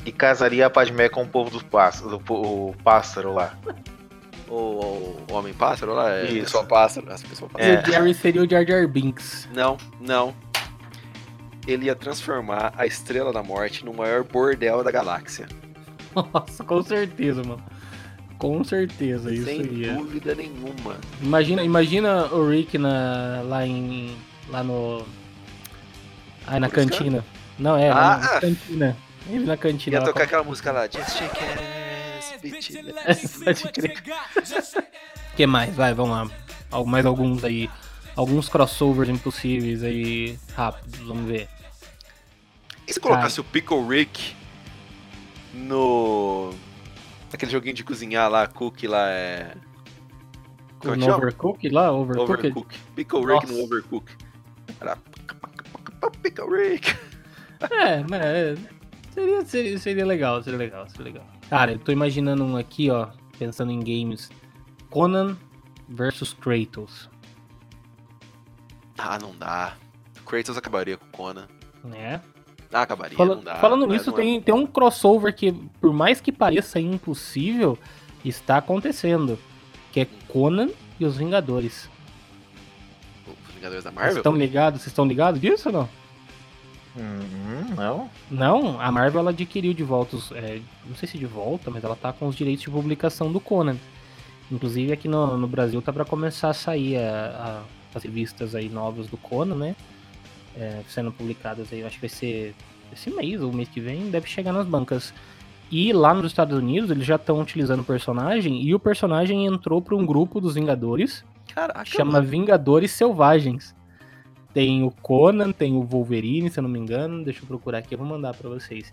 E casaria a Padmé com o povo do pássaro, do o pássaro lá. o, o Homem-Pássaro lá, é Isso. pessoa pássaro, essa pessoa E pássaro. o Jerry seria o Jar Jar Binks. Não, não. Ele ia transformar a Estrela da Morte no maior bordel da galáxia. Nossa, com certeza, mano. Com certeza, isso sem ia. dúvida nenhuma. Imagina, imagina o Rick na, lá em. lá no. Aí na cantina. Não, é, lá na Ah! cantina. Ele na cantina. Ia tocar com- aquela música lá, Just Shake Ass, bitch. Pode crer. O que mais? Vai, vamos lá. Mais alguns aí. Alguns crossovers impossíveis aí. Rápidos, vamos ver. E se colocasse o Pickle Rick no. Aquele joguinho de cozinhar lá, cookie lá é. Como é no chama? Overcooked lá? Overcooked? Overcook. Pickle Rick no Nossa. Overcook. Era. Pickle Rick. É, mas é, seria, seria, seria legal, seria legal, seria legal. Cara, eu tô imaginando um aqui, ó, pensando em games. Conan versus Kratos, Ah, não dá. Kratos acabaria com Conan. né? Ah, acabaria, Fala- não dá. falando é- nisso, não é- tem, tem um crossover que, por mais que pareça impossível, está acontecendo. Que é Conan e os Vingadores. Os Vingadores da Vocês Marvel? estão ligados? Vocês estão ligados disso ou não? Hum, não. Não, a Marvel ela adquiriu de volta, os, é, não sei se de volta, mas ela tá com os direitos de publicação do Conan. Inclusive aqui no, no Brasil tá para começar a sair a- a- as revistas aí novas do Conan, né? É, sendo publicadas aí, acho que vai ser esse mês ou mês que vem, deve chegar nas bancas. E lá nos Estados Unidos eles já estão utilizando o personagem e o personagem entrou para um grupo dos Vingadores Caraca, chama Vingadores Selvagens. Tem o Conan, tem o Wolverine, se eu não me engano. Deixa eu procurar aqui, eu vou mandar pra vocês.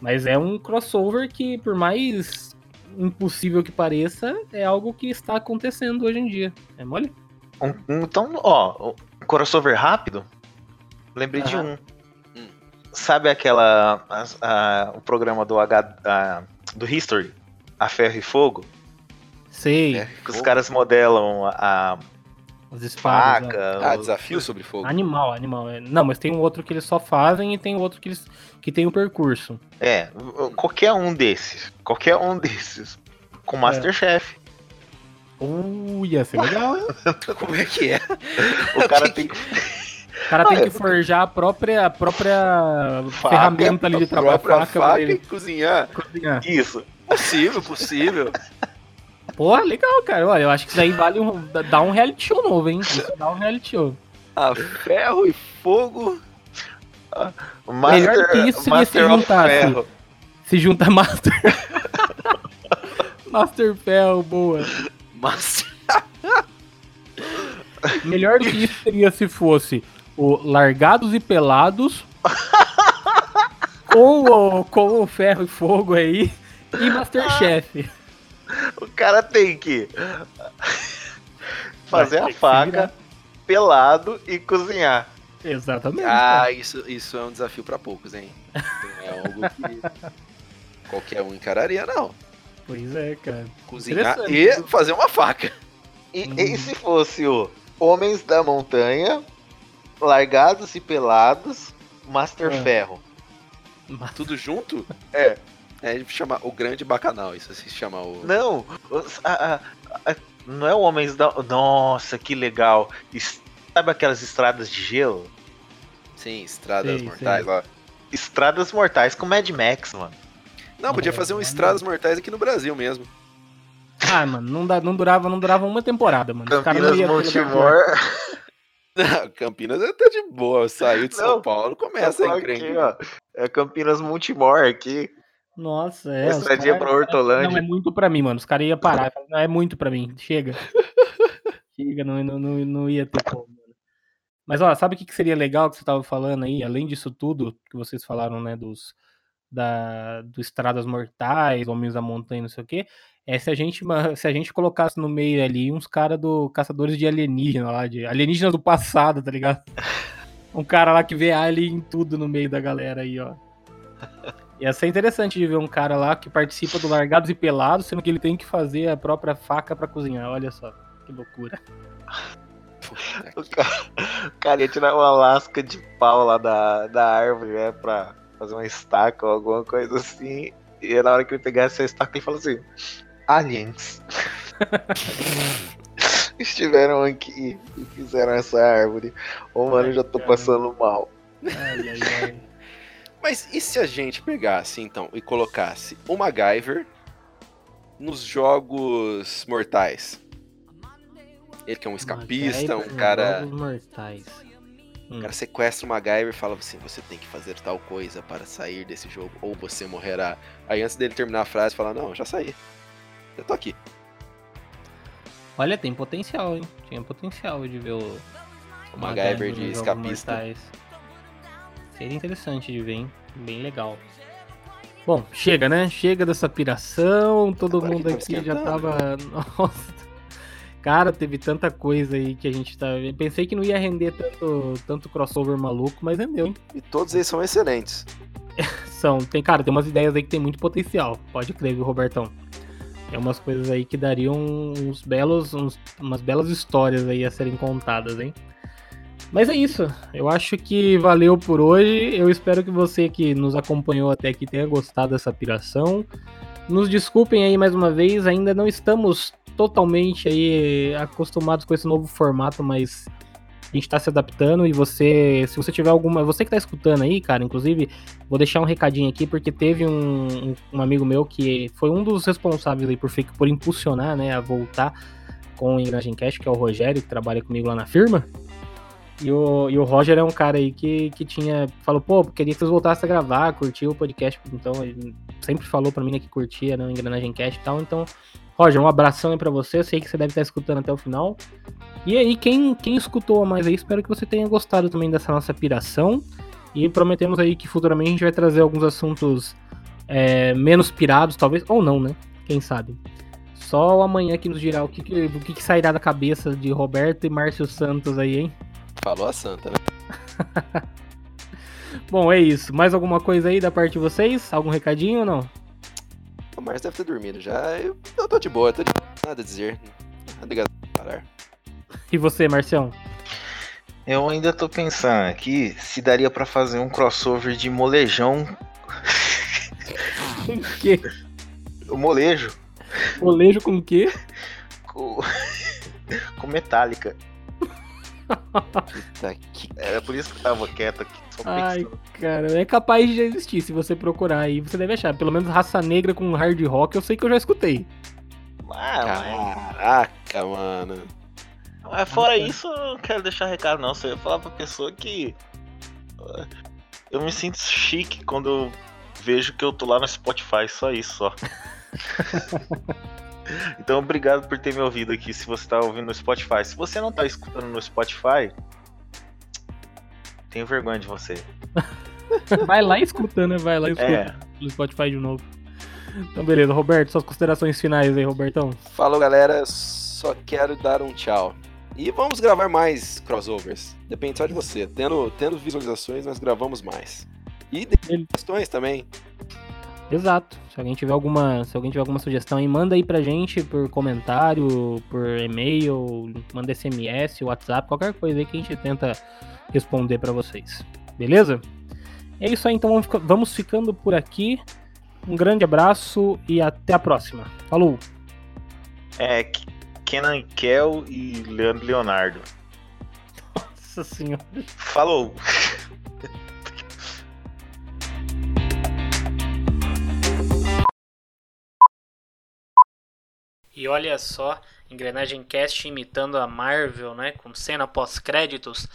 Mas é um crossover que, por mais impossível que pareça, é algo que está acontecendo hoje em dia. É mole? Um- um- então, ó, um crossover rápido. Lembrei de um. Sabe aquela. as- a- o programa do H. a- do History? A Ferro e Fogo? Sei, É, Que os caras modelam a as espadas. né? faca. Ah, os- desafio sobre fogo. Animal, animal. é. Não, mas tem um outro que eles só fazem e tem outro que eles que tem o percurso. É, qualquer um desses. Qualquer um desses. Com Masterchef. Uh, ia ser legal, hein? Como é que é? O cara tem que. O cara tem que forjar a própria, a própria Faca, ferramenta ali de A trabalho, própria faca, pra faca ele e cozinhar. cozinhar. Isso. Possível, possível. Pô, legal, cara. Olha, eu acho que isso daí vale um. dá um reality show novo, hein? Isso dá um reality show. A ferro e fogo. Master, que isso seria Master se of juntasse. Ferro. Se junta Master. Master Ferro, boa. Mas Melhor do que isso seria se fosse o Largados e Pelados com o, com o Ferro e Fogo aí e Masterchef. O cara tem que fazer a faca pelado e cozinhar. Exatamente. Ah, isso, isso é um desafio pra poucos, hein? Não é algo que qualquer um encararia, não. Pois é, cara. Cozinhar e fazer uma faca. E, Hum. e se fosse o Homens da Montanha, Largados e Pelados, Master É. Ferro? Mas- Tudo junto? É. É, chama o grande bacanal, isso se chama o. Não, os- a- a- a- não é o Homens da. Nossa, que legal. Sabe aquelas estradas de gelo? Sim, estradas Sei, mortais sei. lá. Estradas mortais com Mad Max, mano. Não, podia É, fazer um é estradas mortais aqui no Brasil mesmo. Ah, mano, não, dá, não, durava, não durava uma temporada, mano. Campinas Montemor. Não, Campinas tá de boa. Saiu de São Não, Paulo, começa a aqui, encrenca. ó. É Campinas Montemor aqui. Nossa, é. Estradinha cara- pra Hortolândia. Não, é muito pra mim, mano. Os caras iam parar. Não, é muito pra mim. Chega. Chega, não, não, não, não ia ter como, mano. Mas, ó, sabe o que, que seria legal que você tava falando aí? Além disso tudo que vocês falaram, né, dos... Da, do Estradas Mortais, Homens da Montanha, não sei o quê, é se a gente, se a gente colocasse no meio ali uns caras do Caçadores de Alienígena lá, de alienígenas do passado, tá ligado? Um cara lá que vê alien em tudo no meio da galera aí, ó. Ia ser interessante de ver um cara lá que participa do Largados e Pelados, sendo que ele tem que fazer a própria faca pra cozinhar. Olha só, que loucura. O cara, o cara ia tirar uma lasca de pau lá da, da árvore, né? Pra fazer uma estaca ou alguma coisa assim. E na hora que ele pegasse essa estaca, ele falou assim: Aliens. Estiveram aqui e fizeram essa árvore. Ô, mano, eu já tô Ai, passando mal. Ai, ai, ai. Mas e se a gente pegasse, então, e colocasse o MacGyver nos jogos mortais? Ele que é um escapista, um MacGyver, cara. Jogos Mortais. O cara sequestra o MacGyver e fala assim: você tem que fazer tal coisa para sair desse jogo, ou você morrerá. Aí antes dele terminar a frase, fala: Não, já saí. Eu tô aqui. Olha, tem potencial, hein? Tinha potencial de ver o. O MacGyver de nos Jogos escapista. Mortais. Seria interessante de ver, hein? Bem legal. Bom, chega, né? Chega dessa piração. Todo Agora mundo tá aqui já tava. Nossa. Cara, teve tanta coisa aí que a gente tá. eu Pensei que não ia render tanto, tanto crossover maluco, mas rendeu, hein? E todos eles são excelentes. São, tem, cara, tem umas ideias aí que tem muito potencial. Pode crer, viu, Robertão? Tem umas coisas aí que dariam uns belos, uns- umas belas histórias aí a serem contadas, hein? Mas é isso. Eu acho que valeu por hoje. Eu espero que você que nos acompanhou até aqui tenha gostado dessa piração. Nos desculpem aí mais uma vez, ainda não estamos totalmente aí acostumados com esse novo formato, mas a gente tá se adaptando e você, se você tiver alguma, você que tá escutando aí, cara, inclusive, vou deixar um recadinho aqui porque teve um, um, amigo meu que foi um dos responsáveis aí por, por impulsionar, né, a voltar com o Engrenagem Cash, que é o Rogério, que trabalha comigo lá na firma. E o, e o Roger é um cara aí que, que tinha. Falou, pô, queria que vocês voltassem a gravar, curtir o podcast. Então, ele sempre falou pra mim né, que curtia né, Engrenagem Cash e tal. Então, Roger, um abração aí pra você. Sei que você deve estar escutando até o final. E aí, quem, quem escutou mais aí, espero que você tenha gostado também dessa nossa piração. E prometemos aí que futuramente a gente vai trazer alguns assuntos é, menos pirados, talvez, ou não, né? Quem sabe. Só amanhã que nos dirá o que, que, o que, que sairá da cabeça de Roberto e Márcio Santos aí, hein? Falou a santa, né? Bom, é isso. Mais alguma coisa aí da parte de vocês? Algum recadinho ou não? O Márcio deve ter dormido já. Eu, eu tô de boa, eu tô de nada a dizer. Obrigado por parar. E você, Marcião? Eu ainda tô pensando aqui se daria pra fazer um crossover de molejão. Com o quê? O molejo Molejo com o quê? com, com metálica. Puta que. Era por isso que eu tava quieto aqui. Só Ai, cara, é capaz de já existir se você procurar aí. Você deve achar. Pelo menos raça negra com hard rock eu sei que eu já escutei. Ah, Caraca, mano. mas, fora isso, eu não quero deixar recado, não. Só ia falar pra pessoa que. Eu me sinto chique quando eu vejo que eu tô lá no Spotify, só isso, só. então, obrigado por ter me ouvido aqui. Se você tá ouvindo no Spotify, se você não tá escutando no Spotify, tenho vergonha de você. Vai lá escutando, né? Vai lá escutando É, no Spotify de novo. Então, beleza. Roberto, suas considerações finais aí, Robertão. Falou, galera. Só quero dar um tchau. E vamos gravar mais crossovers. Depende só de você. Tendo, tendo visualizações, nós gravamos mais. E questões também. Exato. Se alguém tiver alguma, se alguém tiver alguma sugestão aí, manda aí pra gente por comentário, por e-mail, manda SMS, WhatsApp, qualquer coisa aí que a gente tenta responder pra vocês. Beleza? É isso aí, então vamos fica- vamos ficando por aqui. Um grande abraço e até a próxima. Falou! é Kenan Kel e Leandro Leonardo. Nossa senhora. Falou! E olha só, Engrenagem Cast imitando a Marvel, né? Com cena pós-créditos.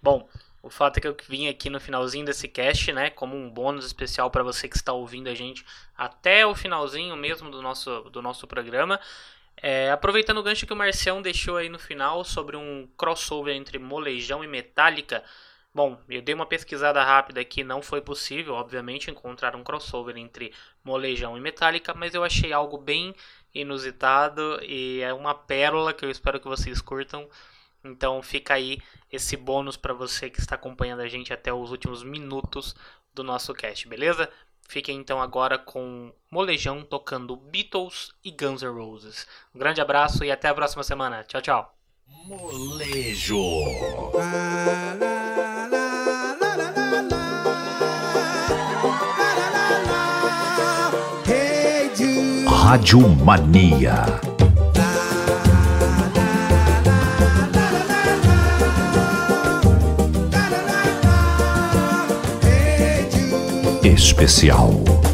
Bom, o fato é que eu vim aqui no finalzinho desse cast, né? Como um bônus especial para você que está ouvindo a gente até o finalzinho mesmo do nosso, do nosso programa. É, aproveitando o gancho que o Marcião deixou aí no final sobre um crossover entre Molejão e Metallica. Bom, eu dei uma pesquisada rápida aqui, não foi possível, obviamente, encontrar um crossover entre Molejão e Metallica, mas eu achei algo bem inusitado e é uma pérola que eu espero que vocês curtam. Então fica aí esse bônus para você que está acompanhando a gente até os últimos minutos do nosso cast, beleza? Fiquem então agora com Molejão tocando Beatles e Guns N' Roses. Um grande abraço e até a próxima semana. Tchau, tchau. Molejo. Rádio Mania. Especial.